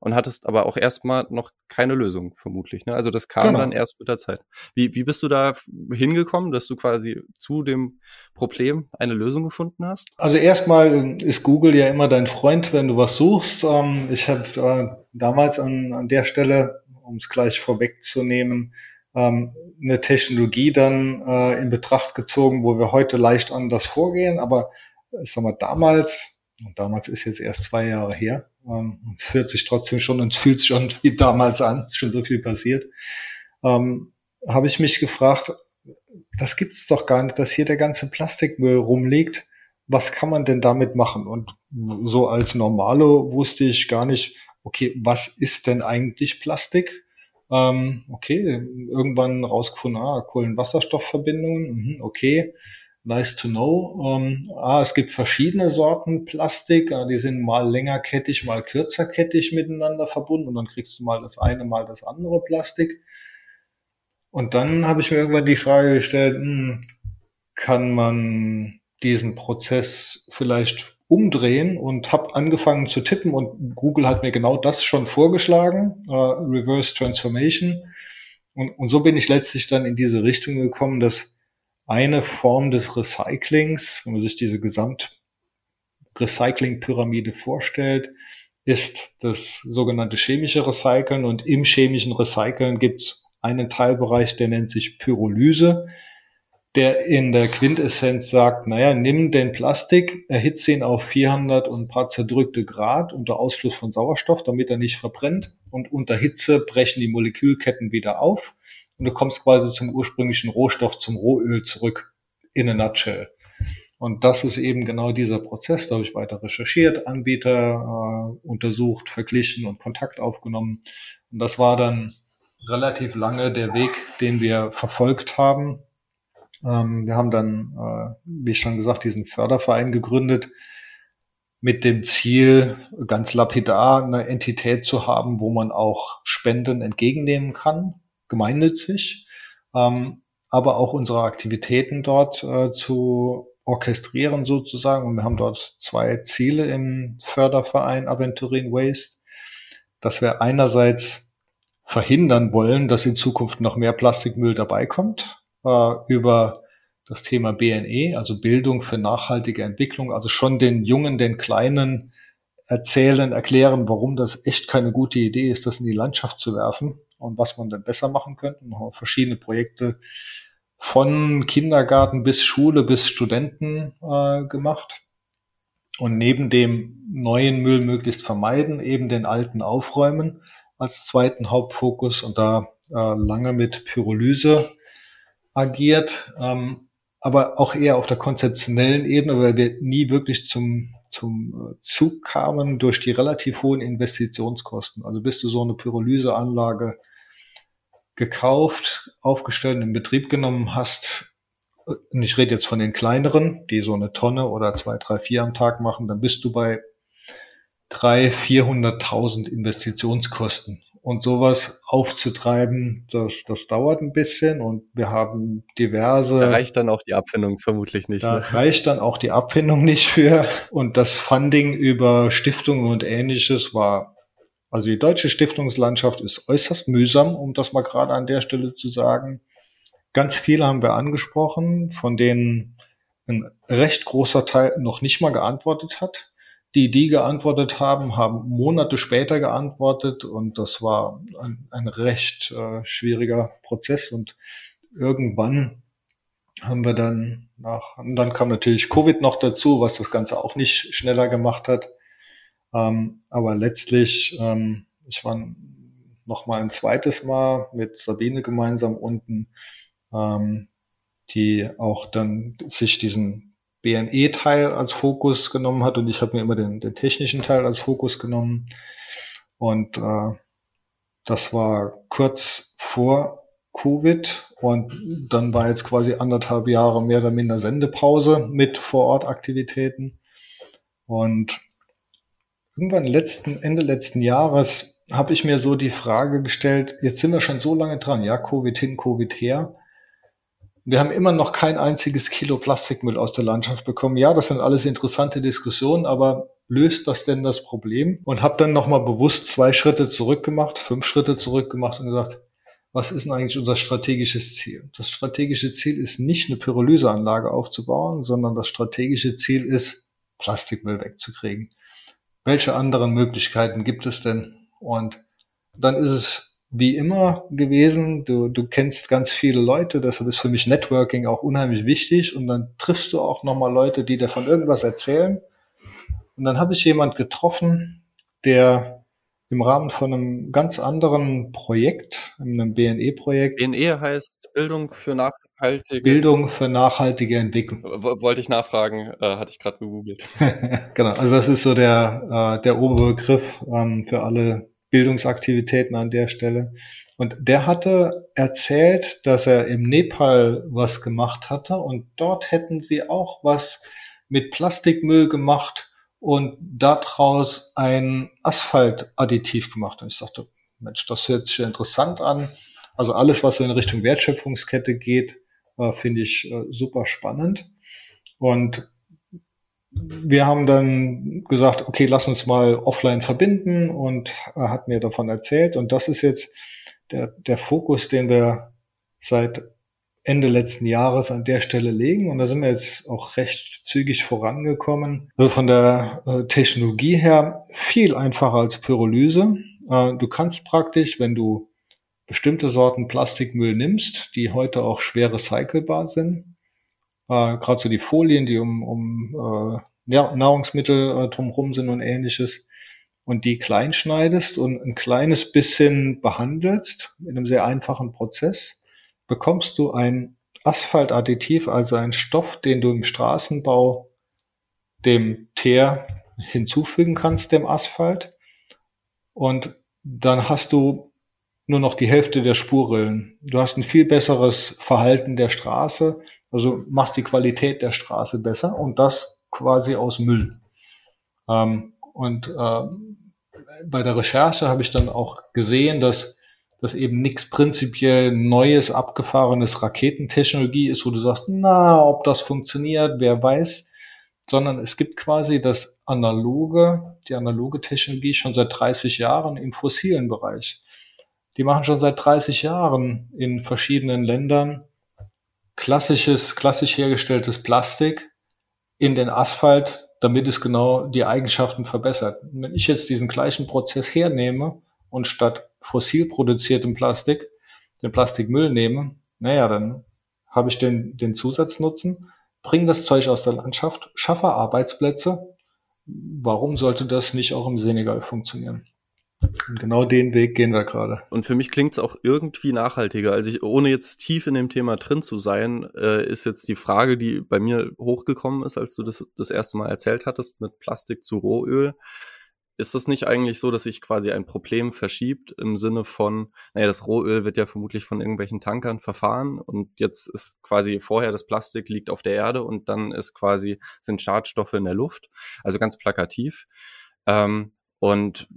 und hattest aber auch erstmal noch keine Lösung, vermutlich. Ne? Also das kam genau. dann erst mit der Zeit. Wie, wie bist du da hingekommen, dass du quasi zu dem Problem eine Lösung gefunden hast? Also erstmal ähm, ist Google ja immer dein Freund, wenn du was suchst. Ähm, ich habe äh, damals an, an der Stelle, um es gleich vorwegzunehmen, ähm, eine Technologie dann äh, in Betracht gezogen, wo wir heute leicht anders vorgehen. Aber ich sag mal, damals, und damals ist jetzt erst zwei Jahre her, ähm, es hört sich trotzdem schon und es fühlt sich schon wie damals an, ist schon so viel passiert, ähm, habe ich mich gefragt, das gibt's doch gar nicht, dass hier der ganze Plastikmüll rumliegt. Was kann man denn damit machen? Und so als Normalo wusste ich gar nicht, okay, was ist denn eigentlich Plastik? Ähm, okay, irgendwann rausgefunden, ah, Kohlenwasserstoffverbindungen, mhm, okay, nice to know. Ähm, ah, es gibt verschiedene Sorten Plastik, ah, die sind mal längerkettig, mal kürzerkettig miteinander verbunden und dann kriegst du mal das eine, mal das andere Plastik. Und dann habe ich mir irgendwann die Frage gestellt, hm, kann man diesen Prozess vielleicht umdrehen und habe angefangen zu tippen und Google hat mir genau das schon vorgeschlagen, äh, Reverse Transformation. Und, und so bin ich letztlich dann in diese Richtung gekommen, dass eine Form des Recyclings, wenn man sich diese Gesamt-Recycling-Pyramide vorstellt, ist das sogenannte chemische Recyceln und im chemischen Recyceln gibt es einen Teilbereich, der nennt sich Pyrolyse der in der Quintessenz sagt, naja, nimm den Plastik, erhitze ihn auf 400 und ein paar zerdrückte Grad unter Ausschluss von Sauerstoff, damit er nicht verbrennt. Und unter Hitze brechen die Molekülketten wieder auf und du kommst quasi zum ursprünglichen Rohstoff, zum Rohöl zurück in a nutshell. Und das ist eben genau dieser Prozess. Da habe ich weiter recherchiert, Anbieter äh, untersucht, verglichen und Kontakt aufgenommen. Und das war dann relativ lange der Weg, den wir verfolgt haben ähm, wir haben dann, äh, wie schon gesagt, diesen Förderverein gegründet mit dem Ziel, ganz lapidar eine Entität zu haben, wo man auch Spenden entgegennehmen kann, gemeinnützig, ähm, aber auch unsere Aktivitäten dort äh, zu orchestrieren sozusagen. Und wir haben dort zwei Ziele im Förderverein Aventurin Waste, dass wir einerseits verhindern wollen, dass in Zukunft noch mehr Plastikmüll dabei kommt äh, über das Thema BNE, also Bildung für nachhaltige Entwicklung, also schon den Jungen, den Kleinen erzählen, erklären, warum das echt keine gute Idee ist, das in die Landschaft zu werfen und was man dann besser machen könnte. Wir haben verschiedene Projekte von Kindergarten bis Schule bis Studenten äh, gemacht. Und neben dem neuen Müll möglichst vermeiden, eben den alten aufräumen als zweiten Hauptfokus und da äh, lange mit Pyrolyse agiert, ähm, aber auch eher auf der konzeptionellen Ebene, weil wir nie wirklich zum, zum äh, Zug kamen durch die relativ hohen Investitionskosten. Also bis du so eine Pyrolyseanlage gekauft, aufgestellt, in Betrieb genommen hast, und ich rede jetzt von den kleineren, die so eine Tonne oder zwei, drei, vier am Tag machen, dann bist du bei drei, vierhunderttausend Investitionskosten. Und sowas aufzutreiben, das, das dauert ein bisschen und wir haben diverse. Da reicht dann auch die Abfindung vermutlich nicht. Da ne? reicht dann auch die Abfindung nicht für. Und das Funding über Stiftungen und ähnliches war, also die deutsche Stiftungslandschaft ist äußerst mühsam, um das mal gerade an der Stelle zu sagen. Ganz viele haben wir angesprochen, von denen ein recht großer Teil noch nicht mal geantwortet hat. Die, die geantwortet haben, haben Monate später geantwortet und das war ein, ein recht äh, schwieriger Prozess und irgendwann haben wir dann nach, und dann kam natürlich Covid noch dazu, was das Ganze auch nicht schneller gemacht hat. Ähm, aber letztlich, ähm, ich war noch mal ein zweites Mal mit Sabine gemeinsam unten, ähm, die auch dann sich diesen BNE-Teil als Fokus genommen hat und ich habe mir immer den, den, technischen Teil als Fokus genommen. Und äh, das war kurz vor Covid und dann war jetzt quasi anderthalb Jahre mehr oder minder Sendepause mit Vorortaktivitäten. Und irgendwann letzten, Ende letzten Jahres habe ich mir so die Frage gestellt, jetzt sind wir schon so lange dran, ja, Covid hin, Covid her. Wir haben immer noch kein einziges Kilo Plastikmüll aus der Landschaft bekommen. Ja, das sind alles interessante Diskussionen, aber löst das denn das Problem? Und habe dann nochmal bewusst zwei Schritte zurück gemacht, fünf Schritte zurück gemacht und gesagt, was ist denn eigentlich unser strategisches Ziel? Das strategische Ziel ist nicht eine Pyrolyseanlage aufzubauen, sondern das strategische Ziel ist, Plastikmüll wegzukriegen. Welche anderen Möglichkeiten gibt es denn? Und dann ist es wie immer gewesen. Du, du kennst ganz viele Leute, deshalb ist für mich Networking auch unheimlich wichtig. Und dann triffst du auch nochmal Leute, die dir von irgendwas erzählen. Und dann habe ich jemand getroffen, der im Rahmen von einem ganz anderen Projekt, einem BNE-Projekt. BNE heißt Bildung für nachhaltige Bildung für nachhaltige Entwicklung. Wollte ich nachfragen, äh, hatte ich gerade gegoogelt. genau, also das ist so der, äh, der Oberbegriff ähm, für alle Bildungsaktivitäten an der Stelle. Und der hatte erzählt, dass er im Nepal was gemacht hatte und dort hätten sie auch was mit Plastikmüll gemacht und daraus ein Asphaltadditiv gemacht. Und ich sagte, Mensch, das hört sich interessant an. Also alles, was so in Richtung Wertschöpfungskette geht, äh, finde ich äh, super spannend. Und wir haben dann gesagt, okay, lass uns mal offline verbinden und er hat mir davon erzählt. Und das ist jetzt der, der Fokus, den wir seit Ende letzten Jahres an der Stelle legen. Und da sind wir jetzt auch recht zügig vorangekommen. Also von der äh, Technologie her viel einfacher als Pyrolyse. Äh, du kannst praktisch, wenn du bestimmte Sorten Plastikmüll nimmst, die heute auch schwer recycelbar sind, äh, gerade so die Folien, die um, um äh, Nahrungsmittel äh, drumherum sind und ähnliches, und die klein schneidest und ein kleines bisschen behandelst in einem sehr einfachen Prozess, bekommst du ein Asphaltadditiv, also ein Stoff, den du im Straßenbau dem Teer hinzufügen kannst, dem Asphalt. Und dann hast du nur noch die Hälfte der Spurrillen. Du hast ein viel besseres Verhalten der Straße, also machst die Qualität der Straße besser und das quasi aus Müll. Ähm, und äh, bei der Recherche habe ich dann auch gesehen, dass das eben nichts prinzipiell Neues, abgefahrenes Raketentechnologie ist, wo du sagst, na, ob das funktioniert, wer weiß, sondern es gibt quasi das analoge, die analoge Technologie schon seit 30 Jahren im fossilen Bereich. Die machen schon seit 30 Jahren in verschiedenen Ländern klassisches, klassisch hergestelltes Plastik in den Asphalt, damit es genau die Eigenschaften verbessert. Wenn ich jetzt diesen gleichen Prozess hernehme und statt fossil produziertem Plastik den Plastikmüll nehme, naja, dann habe ich den, den Zusatznutzen, bringe das Zeug aus der Landschaft, schaffe Arbeitsplätze. Warum sollte das nicht auch im Senegal funktionieren? Und genau den Weg gehen wir gerade. Und für mich klingt es auch irgendwie nachhaltiger. Also ich, ohne jetzt tief in dem Thema drin zu sein, äh, ist jetzt die Frage, die bei mir hochgekommen ist, als du das das erste Mal erzählt hattest mit Plastik zu Rohöl. Ist das nicht eigentlich so, dass sich quasi ein Problem verschiebt im Sinne von, naja, das Rohöl wird ja vermutlich von irgendwelchen Tankern verfahren und jetzt ist quasi vorher das Plastik liegt auf der Erde und dann ist quasi, sind Schadstoffe in der Luft. Also ganz plakativ. Ähm, und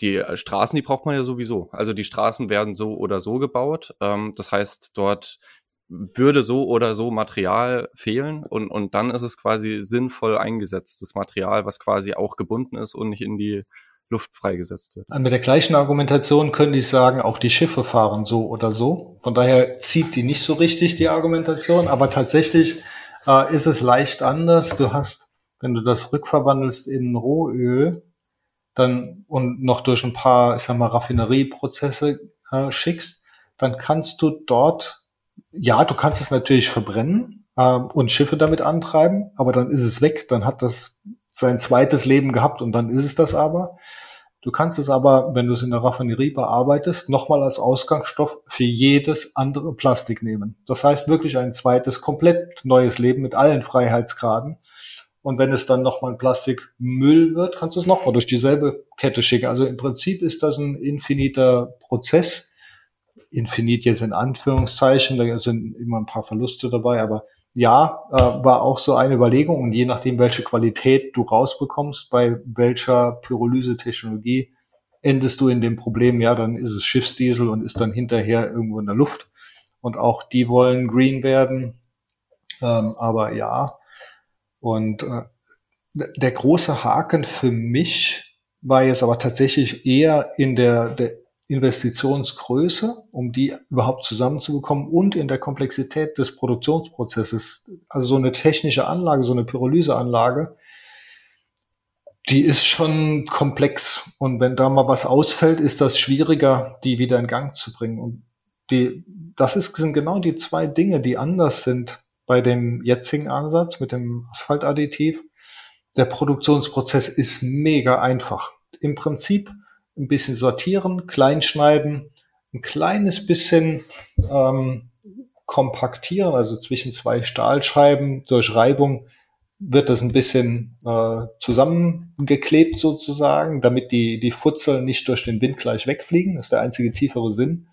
die äh, Straßen, die braucht man ja sowieso. Also die Straßen werden so oder so gebaut. Ähm, das heißt, dort würde so oder so Material fehlen und, und dann ist es quasi sinnvoll eingesetztes Material, was quasi auch gebunden ist und nicht in die Luft freigesetzt wird. Mit der gleichen Argumentation könnte ich sagen, auch die Schiffe fahren so oder so. Von daher zieht die nicht so richtig, die Argumentation. Aber tatsächlich äh, ist es leicht anders. Du hast, wenn du das rückverwandelst in Rohöl, dann und noch durch ein paar, ich sag mal, Raffinerieprozesse äh, schickst, dann kannst du dort, ja, du kannst es natürlich verbrennen äh, und Schiffe damit antreiben, aber dann ist es weg, dann hat das sein zweites Leben gehabt und dann ist es das aber. Du kannst es aber, wenn du es in der Raffinerie bearbeitest, nochmal als Ausgangsstoff für jedes andere Plastik nehmen. Das heißt wirklich ein zweites, komplett neues Leben mit allen Freiheitsgraden. Und wenn es dann nochmal ein Plastikmüll wird, kannst du es nochmal durch dieselbe Kette schicken. Also im Prinzip ist das ein infiniter Prozess. Infinit jetzt in Anführungszeichen, da sind immer ein paar Verluste dabei, aber ja, äh, war auch so eine Überlegung. Und je nachdem, welche Qualität du rausbekommst, bei welcher Pyrolyse-Technologie, endest du in dem Problem, ja, dann ist es Schiffsdiesel und ist dann hinterher irgendwo in der Luft. Und auch die wollen green werden. Ähm, aber ja, und äh, der große Haken für mich war jetzt aber tatsächlich eher in der, der Investitionsgröße, um die überhaupt zusammenzubekommen und in der Komplexität des Produktionsprozesses. Also so eine technische Anlage, so eine Pyrolyseanlage, die ist schon komplex. Und wenn da mal was ausfällt, ist das schwieriger, die wieder in Gang zu bringen. Und die, das ist, sind genau die zwei Dinge, die anders sind bei dem jetzigen Ansatz mit dem Asphaltadditiv. Der Produktionsprozess ist mega einfach. Im Prinzip ein bisschen sortieren, kleinschneiden, ein kleines bisschen ähm, kompaktieren, also zwischen zwei Stahlscheiben durch Reibung wird das ein bisschen äh, zusammengeklebt sozusagen, damit die, die Futzeln nicht durch den Wind gleich wegfliegen. Das ist der einzige tiefere Sinn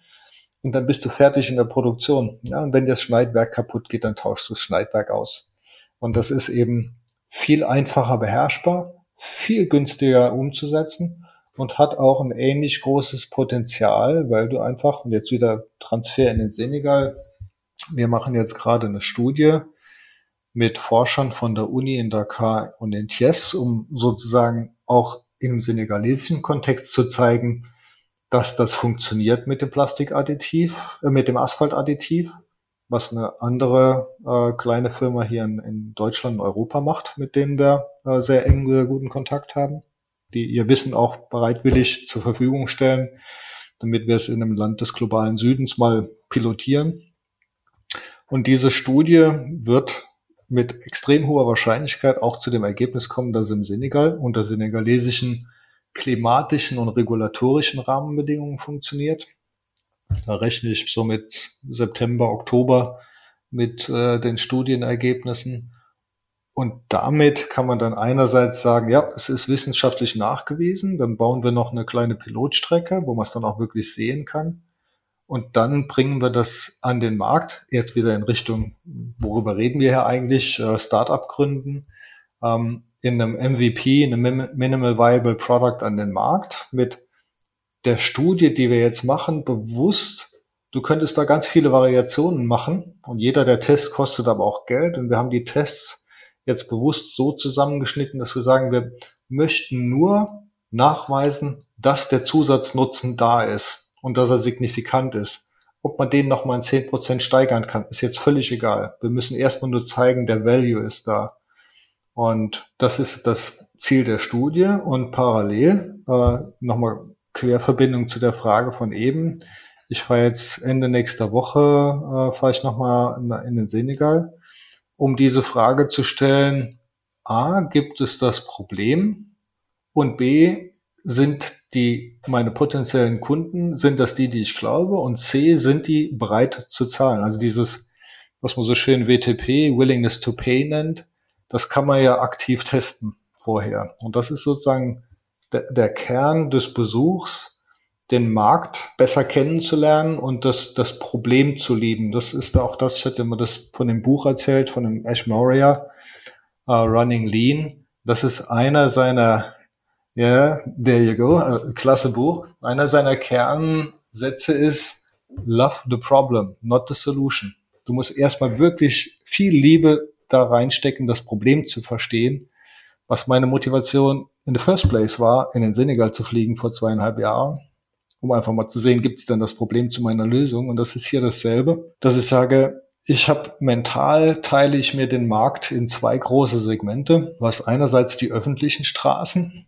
und dann bist du fertig in der Produktion. Ja, und wenn das Schneidwerk kaputt geht, dann tauschst du das Schneidwerk aus. Und das ist eben viel einfacher beherrschbar, viel günstiger umzusetzen und hat auch ein ähnlich großes Potenzial, weil du einfach, und jetzt wieder Transfer in den Senegal, wir machen jetzt gerade eine Studie mit Forschern von der Uni in Dakar und in Thiès, um sozusagen auch im senegalesischen Kontext zu zeigen, dass das funktioniert mit dem Plastikadditiv, äh, mit dem Asphaltadditiv, was eine andere äh, kleine Firma hier in, in, Deutschland und Europa macht, mit denen wir äh, sehr eng, sehr guten Kontakt haben, die ihr Wissen auch bereitwillig zur Verfügung stellen, damit wir es in einem Land des globalen Südens mal pilotieren. Und diese Studie wird mit extrem hoher Wahrscheinlichkeit auch zu dem Ergebnis kommen, dass im Senegal unter senegalesischen klimatischen und regulatorischen Rahmenbedingungen funktioniert. Da rechne ich so mit September, Oktober mit äh, den Studienergebnissen. Und damit kann man dann einerseits sagen, ja, es ist wissenschaftlich nachgewiesen, dann bauen wir noch eine kleine Pilotstrecke, wo man es dann auch wirklich sehen kann. Und dann bringen wir das an den Markt, jetzt wieder in Richtung, worüber reden wir hier eigentlich, äh, Startup gründen, ähm, in einem MVP, in einem Minimal Viable Product an den Markt mit der Studie, die wir jetzt machen, bewusst, du könntest da ganz viele Variationen machen und jeder der Tests kostet aber auch Geld und wir haben die Tests jetzt bewusst so zusammengeschnitten, dass wir sagen, wir möchten nur nachweisen, dass der Zusatznutzen da ist und dass er signifikant ist. Ob man den nochmal in Prozent steigern kann, ist jetzt völlig egal. Wir müssen erstmal nur zeigen, der Value ist da. Und das ist das Ziel der Studie. Und parallel äh, nochmal Querverbindung zu der Frage von eben. Ich fahre jetzt Ende nächster Woche, äh, fahre ich nochmal in, in den Senegal, um diese Frage zu stellen. A, gibt es das Problem? Und B, sind die meine potenziellen Kunden, sind das die, die ich glaube? Und C, sind die bereit zu zahlen? Also dieses, was man so schön WTP, Willingness to Pay nennt, das kann man ja aktiv testen vorher. Und das ist sozusagen der, der Kern des Besuchs, den Markt besser kennenzulernen und das, das Problem zu lieben. Das ist auch das, ich hatte immer das von dem Buch erzählt, von dem Ash Moria, uh, Running Lean. Das ist einer seiner ja, there you go. Äh, klasse Buch. Einer seiner Kernsätze ist Love the problem, not the solution. Du musst erstmal wirklich viel Liebe da reinstecken, das Problem zu verstehen, was meine Motivation in the first place war, in den Senegal zu fliegen vor zweieinhalb Jahren, um einfach mal zu sehen, gibt es denn das Problem zu meiner Lösung? Und das ist hier dasselbe, dass ich sage, ich habe mental teile ich mir den Markt in zwei große Segmente, was einerseits die öffentlichen Straßen,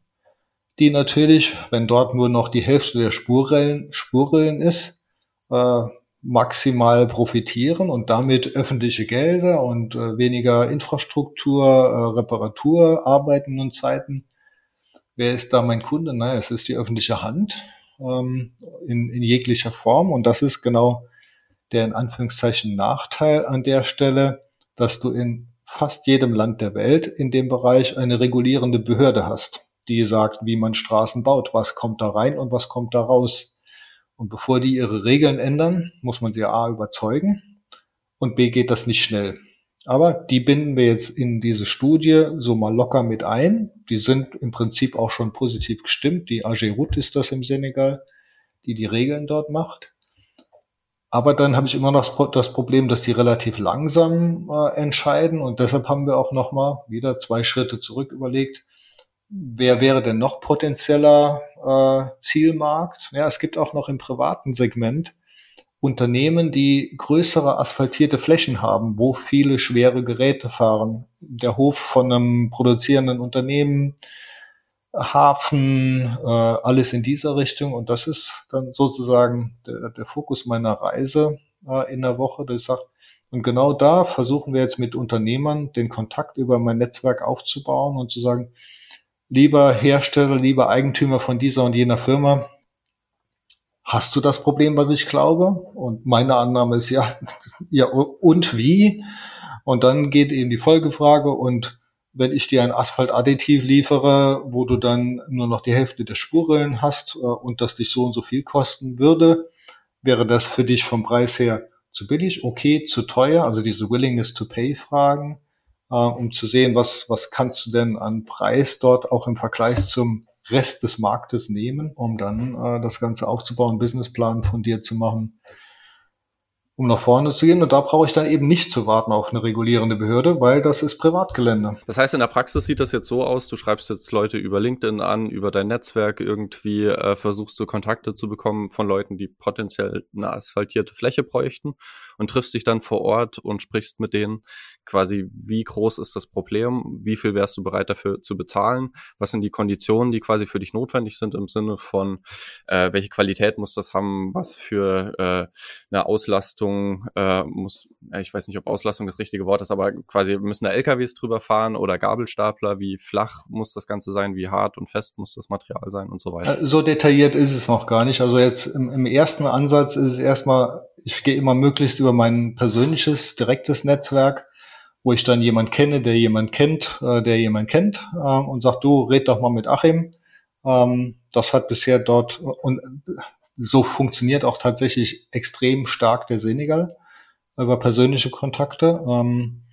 die natürlich, wenn dort nur noch die Hälfte der Spurrillen, Spurrillen ist, äh, maximal profitieren und damit öffentliche Gelder und äh, weniger Infrastruktur, äh, Reparatur, Arbeiten und Zeiten. Wer ist da mein Kunde? Naja, es ist die öffentliche Hand ähm, in, in jeglicher Form und das ist genau der in Anführungszeichen Nachteil an der Stelle, dass du in fast jedem Land der Welt in dem Bereich eine regulierende Behörde hast die sagt, wie man Straßen baut, was kommt da rein und was kommt da raus. Und bevor die ihre Regeln ändern, muss man sie A überzeugen und B geht das nicht schnell. Aber die binden wir jetzt in diese Studie so mal locker mit ein. Die sind im Prinzip auch schon positiv gestimmt. Die Agerut ist das im Senegal, die die Regeln dort macht. Aber dann habe ich immer noch das Problem, dass die relativ langsam äh, entscheiden und deshalb haben wir auch noch mal wieder zwei Schritte zurück überlegt wer wäre denn noch potenzieller äh, Zielmarkt? Ja, es gibt auch noch im privaten Segment Unternehmen, die größere asphaltierte Flächen haben, wo viele schwere Geräte fahren. Der Hof von einem produzierenden Unternehmen, Hafen, äh, alles in dieser Richtung. Und das ist dann sozusagen der, der Fokus meiner Reise äh, in der Woche. Das sagt, und genau da versuchen wir jetzt mit Unternehmern den Kontakt über mein Netzwerk aufzubauen und zu sagen, lieber Hersteller, lieber Eigentümer von dieser und jener Firma, hast du das Problem, was ich glaube? Und meine Annahme ist ja, ja, und wie? Und dann geht eben die Folgefrage und wenn ich dir ein Asphaltadditiv liefere, wo du dann nur noch die Hälfte der Spuren hast äh, und das dich so und so viel kosten würde, wäre das für dich vom Preis her zu billig, okay, zu teuer, also diese Willingness to Pay Fragen äh, um zu sehen, was, was kannst du denn an Preis dort auch im Vergleich zum Rest des Marktes nehmen, um dann äh, das Ganze aufzubauen, Businessplan von dir zu machen. um nach vorne zu gehen. Und da brauche ich dann eben nicht zu warten auf eine regulierende Behörde, weil das ist Privatgelände. Das heißt, in der Praxis sieht das jetzt so aus, du schreibst jetzt Leute über LinkedIn an, über dein Netzwerk irgendwie, äh, versuchst du Kontakte zu bekommen von Leuten, die potenziell eine asphaltierte Fläche bräuchten und triffst dich dann vor Ort und sprichst mit denen. Quasi, wie groß ist das Problem, wie viel wärst du bereit dafür zu bezahlen, was sind die Konditionen, die quasi für dich notwendig sind im Sinne von, äh, welche Qualität muss das haben, was für äh, eine Auslastung äh, muss, ich weiß nicht, ob Auslastung das richtige Wort ist, aber quasi müssen da LKWs drüber fahren oder Gabelstapler, wie flach muss das Ganze sein, wie hart und fest muss das Material sein und so weiter. Äh, so detailliert ist es noch gar nicht. Also jetzt im, im ersten Ansatz ist es erstmal, ich gehe immer möglichst über mein persönliches, direktes Netzwerk, wo ich dann jemand kenne, der jemand kennt, äh, der jemand kennt äh, und sagt, du red doch mal mit Achim. Ähm, das hat bisher dort und so funktioniert auch tatsächlich extrem stark der Senegal über persönliche Kontakte. Ähm,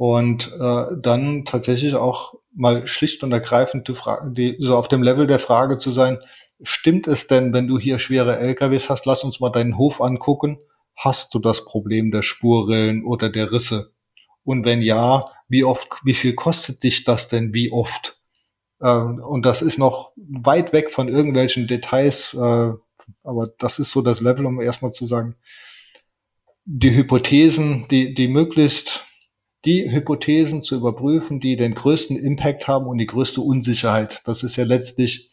und äh, dann tatsächlich auch mal schlicht und ergreifend die Frage, die, so auf dem Level der Frage zu sein, stimmt es denn, wenn du hier schwere LKWs hast, lass uns mal deinen Hof angucken, hast du das Problem der Spurrillen oder der Risse? Und wenn ja, wie oft, wie viel kostet dich das denn, wie oft? Äh, und das ist noch weit weg von irgendwelchen Details, äh, aber das ist so das Level, um erstmal zu sagen, die Hypothesen, die, die möglichst die Hypothesen zu überprüfen, die den größten Impact haben und die größte Unsicherheit. Das ist ja letztlich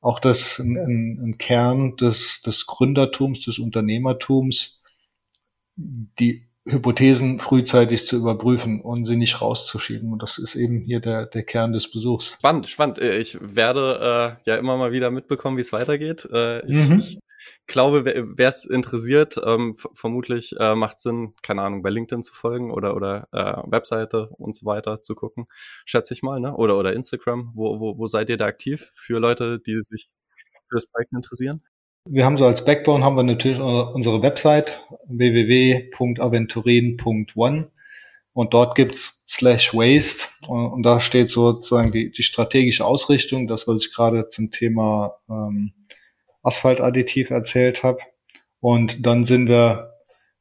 auch das ein, ein Kern des, des Gründertums, des Unternehmertums, die Hypothesen frühzeitig zu überprüfen und sie nicht rauszuschieben. Und das ist eben hier der, der Kern des Besuchs. Spannend, spannend. Ich werde äh, ja immer mal wieder mitbekommen, wie es weitergeht. Äh, ich, mhm. ich glaube, wer es interessiert, ähm, vermutlich äh, macht Sinn, keine Ahnung, bei LinkedIn zu folgen oder oder äh, Webseite und so weiter zu gucken, schätze ich mal, ne? Oder oder Instagram. Wo, wo, wo seid ihr da aktiv für Leute, die sich für das Projekt interessieren? Wir haben so als Backbone haben wir natürlich unsere Website www.aventurin.one und dort gibt's slash waste und, da steht sozusagen die, die strategische Ausrichtung, das was ich gerade zum Thema ähm, Asphaltadditiv erzählt habe. Und dann sind wir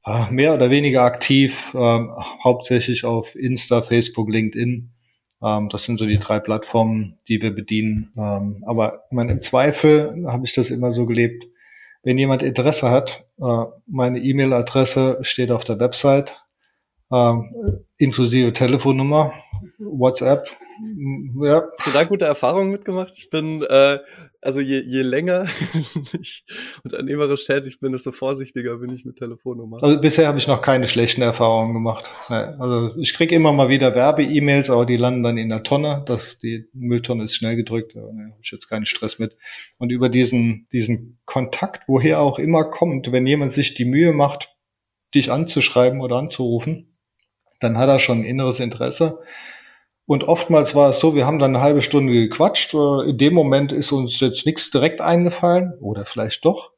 äh, mehr oder weniger aktiv, äh, hauptsächlich auf Insta, Facebook, LinkedIn. Ähm, das sind so die drei Plattformen, die wir bedienen. Ähm, aber ich meine, im Zweifel habe ich das immer so gelebt. Wenn jemand Interesse hat, äh, meine E-Mail-Adresse steht auf der Website, äh, inklusive Telefonnummer, WhatsApp. Ja. Da gute Erfahrungen mitgemacht? Ich bin äh, also je, je länger ich unternehmerisch tätig bin, desto vorsichtiger bin ich mit Telefonnummer. Also bisher habe ich noch keine schlechten Erfahrungen gemacht. Also ich kriege immer mal wieder Werbe-E-Mails, aber die landen dann in der Tonne. Das, die Mülltonne ist schnell gedrückt, da habe ich jetzt keinen Stress mit. Und über diesen, diesen Kontakt, woher auch immer kommt, wenn jemand sich die Mühe macht, dich anzuschreiben oder anzurufen, dann hat er schon ein inneres Interesse. Und oftmals war es so, wir haben dann eine halbe Stunde gequatscht. Äh, in dem Moment ist uns jetzt nichts direkt eingefallen oder vielleicht doch.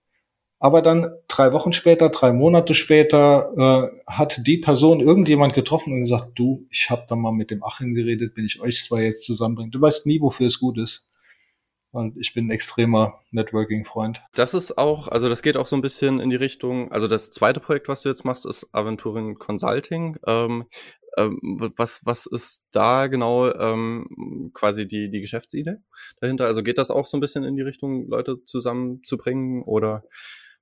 Aber dann drei Wochen später, drei Monate später äh, hat die Person irgendjemand getroffen und gesagt, du, ich habe da mal mit dem Achim geredet, wenn ich euch zwei jetzt zusammenbringe. Du weißt nie, wofür es gut ist. Und ich bin ein extremer Networking-Freund. Das ist auch, also das geht auch so ein bisschen in die Richtung, also das zweite Projekt, was du jetzt machst, ist Aventurin Consulting. Ähm, ähm, was, was ist da genau ähm, quasi die, die Geschäftsidee dahinter? Also geht das auch so ein bisschen in die Richtung, Leute zusammenzubringen oder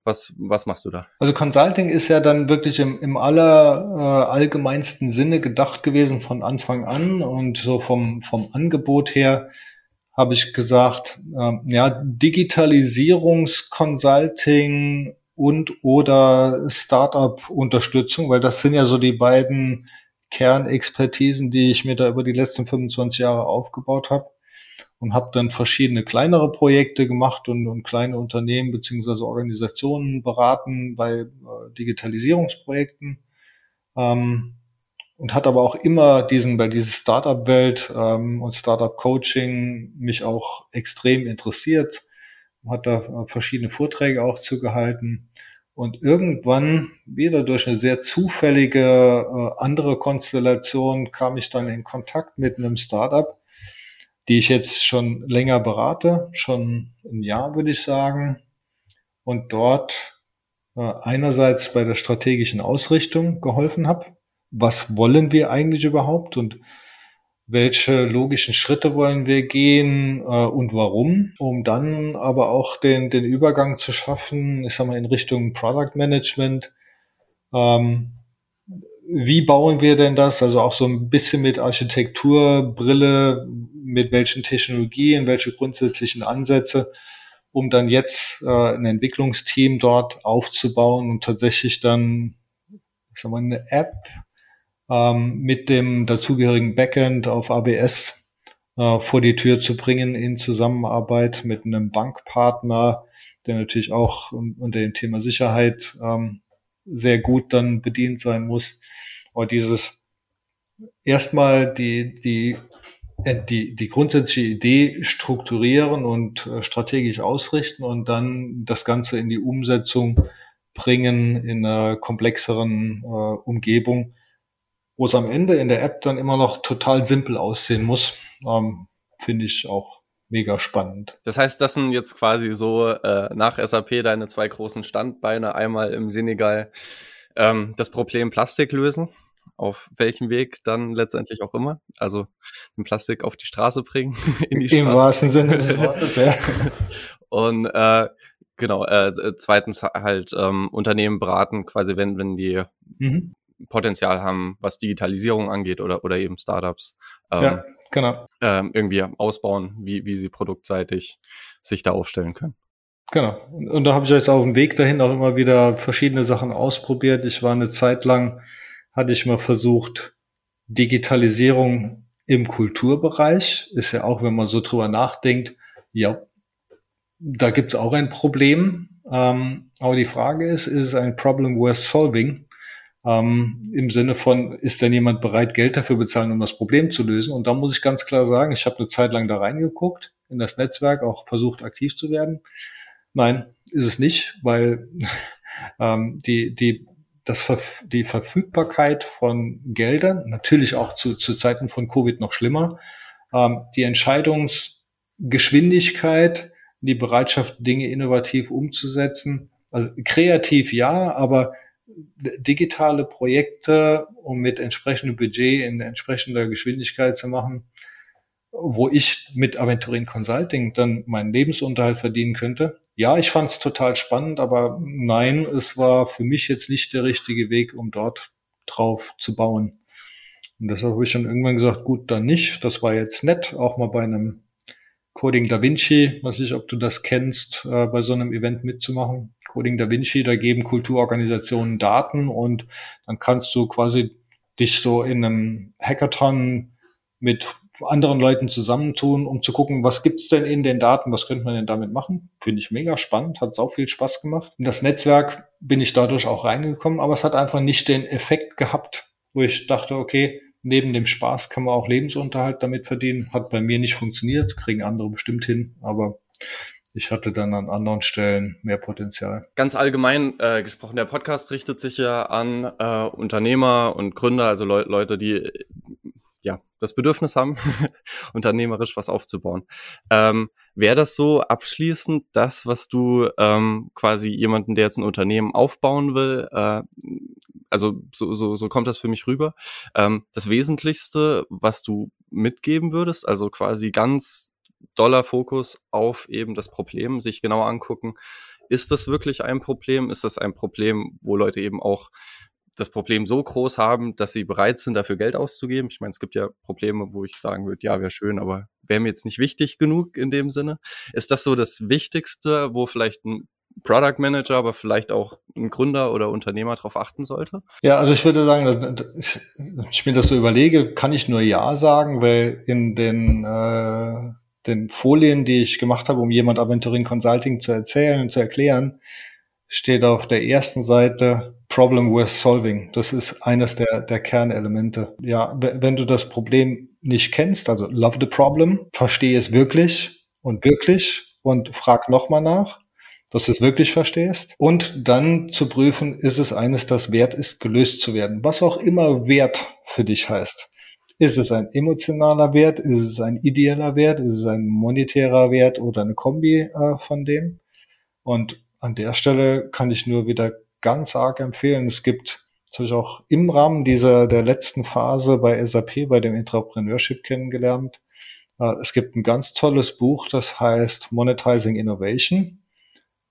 was, was machst du da? Also Consulting ist ja dann wirklich im, im aller äh, allgemeinsten Sinne gedacht gewesen von Anfang an und so vom, vom Angebot her habe ich gesagt, äh, ja, Digitalisierungsconsulting und oder Startup-Unterstützung, weil das sind ja so die beiden Kernexpertisen, die ich mir da über die letzten 25 Jahre aufgebaut habe und habe dann verschiedene kleinere Projekte gemacht und, und kleine Unternehmen beziehungsweise Organisationen beraten bei äh, Digitalisierungsprojekten. Ähm, und hat aber auch immer diesen bei diese Startup-Welt ähm, und Startup-Coaching mich auch extrem interessiert, hat da äh, verschiedene Vorträge auch zugehalten und irgendwann, wieder durch eine sehr zufällige äh, andere Konstellation, kam ich dann in Kontakt mit einem Startup, die ich jetzt schon länger berate, schon ein Jahr würde ich sagen. Und dort äh, einerseits bei der strategischen Ausrichtung geholfen habe. Was wollen wir eigentlich überhaupt und welche logischen Schritte wollen wir gehen äh, und warum, um dann aber auch den, den Übergang zu schaffen, ich sag mal, in Richtung Product Management. Ähm, wie bauen wir denn das? Also auch so ein bisschen mit Architekturbrille, mit welchen Technologien, welche grundsätzlichen Ansätze, um dann jetzt äh, ein Entwicklungsteam dort aufzubauen und tatsächlich dann, ich sag mal, eine App ähm, mit dem dazugehörigen Backend auf ABS äh, vor die Tür zu bringen in Zusammenarbeit mit einem Bankpartner, der natürlich auch unter dem Thema Sicherheit ähm, sehr gut dann bedient sein muss. Aber dieses erstmal die, die, äh, die, die grundsätzliche Idee strukturieren und äh, strategisch ausrichten und dann das Ganze in die Umsetzung bringen in einer komplexeren äh, Umgebung, wo es am Ende in der App dann immer noch total simpel aussehen muss, ähm, finde ich auch mega spannend. Das heißt, das sind jetzt quasi so äh, nach SAP deine zwei großen Standbeine. Einmal im Senegal ähm, das Problem Plastik lösen, auf welchem Weg dann letztendlich auch immer. Also den Plastik auf die Straße bringen. in die Straße. Im wahrsten Sinne des Wortes, ja. Und äh, genau, äh, zweitens halt ähm, Unternehmen beraten, quasi wenn, wenn die mhm. Potenzial haben, was Digitalisierung angeht oder, oder eben Startups. Ähm, ja, genau. Ähm, irgendwie ausbauen, wie, wie sie produktseitig sich da aufstellen können. Genau. Und, und da habe ich jetzt auf dem Weg dahin auch immer wieder verschiedene Sachen ausprobiert. Ich war eine Zeit lang, hatte ich mal versucht, Digitalisierung im Kulturbereich. Ist ja auch, wenn man so drüber nachdenkt, ja, da gibt's auch ein Problem. Ähm, aber die Frage ist, ist es ein Problem worth solving? Ähm, Im Sinne von, ist denn jemand bereit, Geld dafür bezahlen, um das Problem zu lösen? Und da muss ich ganz klar sagen, ich habe eine Zeit lang da reingeguckt, in das Netzwerk, auch versucht, aktiv zu werden. Nein, ist es nicht, weil ähm, die, die, das, die Verfügbarkeit von Geldern, natürlich auch zu, zu Zeiten von Covid noch schlimmer, ähm, die Entscheidungsgeschwindigkeit, die Bereitschaft, Dinge innovativ umzusetzen, also kreativ ja, aber digitale Projekte, um mit entsprechendem Budget in entsprechender Geschwindigkeit zu machen, wo ich mit Aventurin Consulting dann meinen Lebensunterhalt verdienen könnte. Ja, ich fand es total spannend, aber nein, es war für mich jetzt nicht der richtige Weg, um dort drauf zu bauen. Und deshalb habe ich dann irgendwann gesagt, gut, dann nicht. Das war jetzt nett, auch mal bei einem Coding Da Vinci, weiß ich, ob du das kennst, äh, bei so einem Event mitzumachen. Coding Da Vinci, da geben Kulturorganisationen Daten und dann kannst du quasi dich so in einem Hackathon mit anderen Leuten zusammentun, um zu gucken, was gibt's denn in den Daten, was könnte man denn damit machen. Finde ich mega spannend, hat sau viel Spaß gemacht. In das Netzwerk bin ich dadurch auch reingekommen, aber es hat einfach nicht den Effekt gehabt, wo ich dachte, okay, neben dem Spaß kann man auch Lebensunterhalt damit verdienen. Hat bei mir nicht funktioniert, kriegen andere bestimmt hin, aber ich hatte dann an anderen Stellen mehr Potenzial. Ganz allgemein äh, gesprochen, der Podcast richtet sich ja an äh, Unternehmer und Gründer, also Le Leute, die ja das Bedürfnis haben, unternehmerisch was aufzubauen. Ähm, Wäre das so abschließend das, was du ähm, quasi jemanden, der jetzt ein Unternehmen aufbauen will, äh, also so, so, so kommt das für mich rüber. Ähm, das Wesentlichste, was du mitgeben würdest, also quasi ganz doller Fokus auf eben das Problem, sich genau angucken, ist das wirklich ein Problem? Ist das ein Problem, wo Leute eben auch das Problem so groß haben, dass sie bereit sind, dafür Geld auszugeben? Ich meine, es gibt ja Probleme, wo ich sagen würde, ja, wäre schön, aber wäre mir jetzt nicht wichtig genug in dem Sinne. Ist das so das Wichtigste, wo vielleicht ein Product Manager, aber vielleicht auch ein Gründer oder Unternehmer darauf achten sollte? Ja, also ich würde sagen, wenn ich mir das so überlege, kann ich nur Ja sagen, weil in den, äh, den Folien, die ich gemacht habe, um jemand Aventurin Consulting zu erzählen und zu erklären, steht auf der ersten Seite Problem worth solving. Das ist eines der, der Kernelemente. Ja, wenn du das Problem nicht kennst, also love the problem, verstehe es wirklich und wirklich und frag nochmal nach dass du es wirklich verstehst und dann zu prüfen, ist es eines, das wert ist, gelöst zu werden. Was auch immer Wert für dich heißt. Ist es ein emotionaler Wert? Ist es ein ideeller Wert? Ist es ein monetärer Wert oder eine Kombi äh, von dem? Und an der Stelle kann ich nur wieder ganz arg empfehlen. Es gibt, das habe ich auch im Rahmen dieser der letzten Phase bei SAP, bei dem Entrepreneurship kennengelernt. Äh, es gibt ein ganz tolles Buch, das heißt Monetizing Innovation.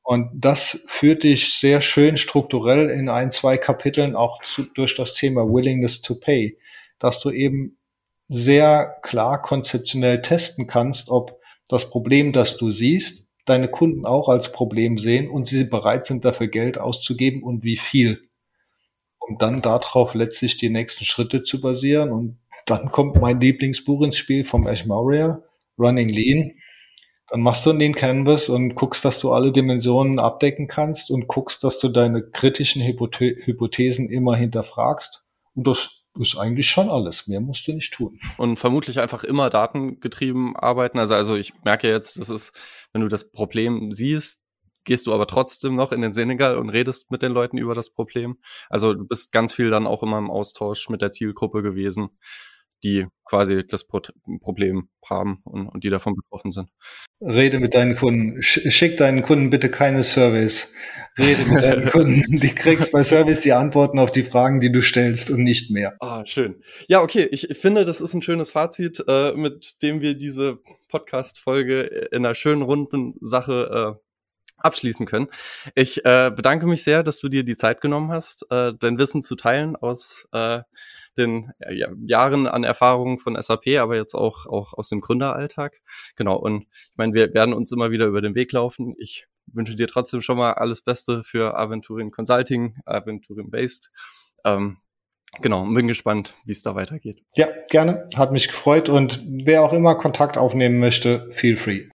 Und das führt dich sehr schön strukturell in ein, zwei Kapiteln auch zu, durch das Thema Willingness to Pay, dass du eben sehr klar konzeptionell testen kannst, ob das Problem, das du siehst, deine Kunden auch als Problem sehen und sie bereit sind, dafür Geld auszugeben und wie viel. Um dann darauf letztlich die nächsten Schritte zu basieren. Und dann kommt mein Lieblingsbuch ins Spiel vom Ash Maurya, Running Lean. Dann machst du den Canvas und guckst, dass du alle Dimensionen abdecken kannst und guckst, dass du deine kritischen Hypothesen immer hinterfragst. Und das ist eigentlich schon alles. Mehr musst du nicht tun. Und vermutlich einfach immer datengetrieben arbeiten. Also, also ich merke jetzt, das ist, wenn du das Problem siehst, gehst du aber trotzdem noch in den Senegal und redest mit den Leuten über das Problem. Also du bist ganz viel dann auch immer im Austausch mit der Zielgruppe gewesen die quasi das Pro Problem haben und, und, die davon betroffen sind. Rede mit deinen Kunden. Schick deinen Kunden bitte keine Surveys. Rede mit deinen Kunden. Die kriegst bei Surveys die Antworten auf die Fragen, die du stellst und nicht mehr. Ah, schön. Ja, okay. Ich finde, das ist ein schönes Fazit, äh, mit dem wir diese Podcast-Folge in einer schönen runden Sache äh, abschließen können. Ich äh, bedanke mich sehr, dass du dir die Zeit genommen hast, äh, dein Wissen zu teilen aus äh, den ja, Jahren an Erfahrungen von SAP, aber jetzt auch, auch aus dem Gründeralltag. Genau, und ich meine, wir werden uns immer wieder über den Weg laufen. Ich wünsche dir trotzdem schon mal alles Beste für Aventurin Consulting, Aventurin Based. Ähm, Genau, bin gespannt, wie es da weitergeht. Ja, gerne. Hat mich gefreut und wer auch immer Kontakt aufnehmen möchte, feel free.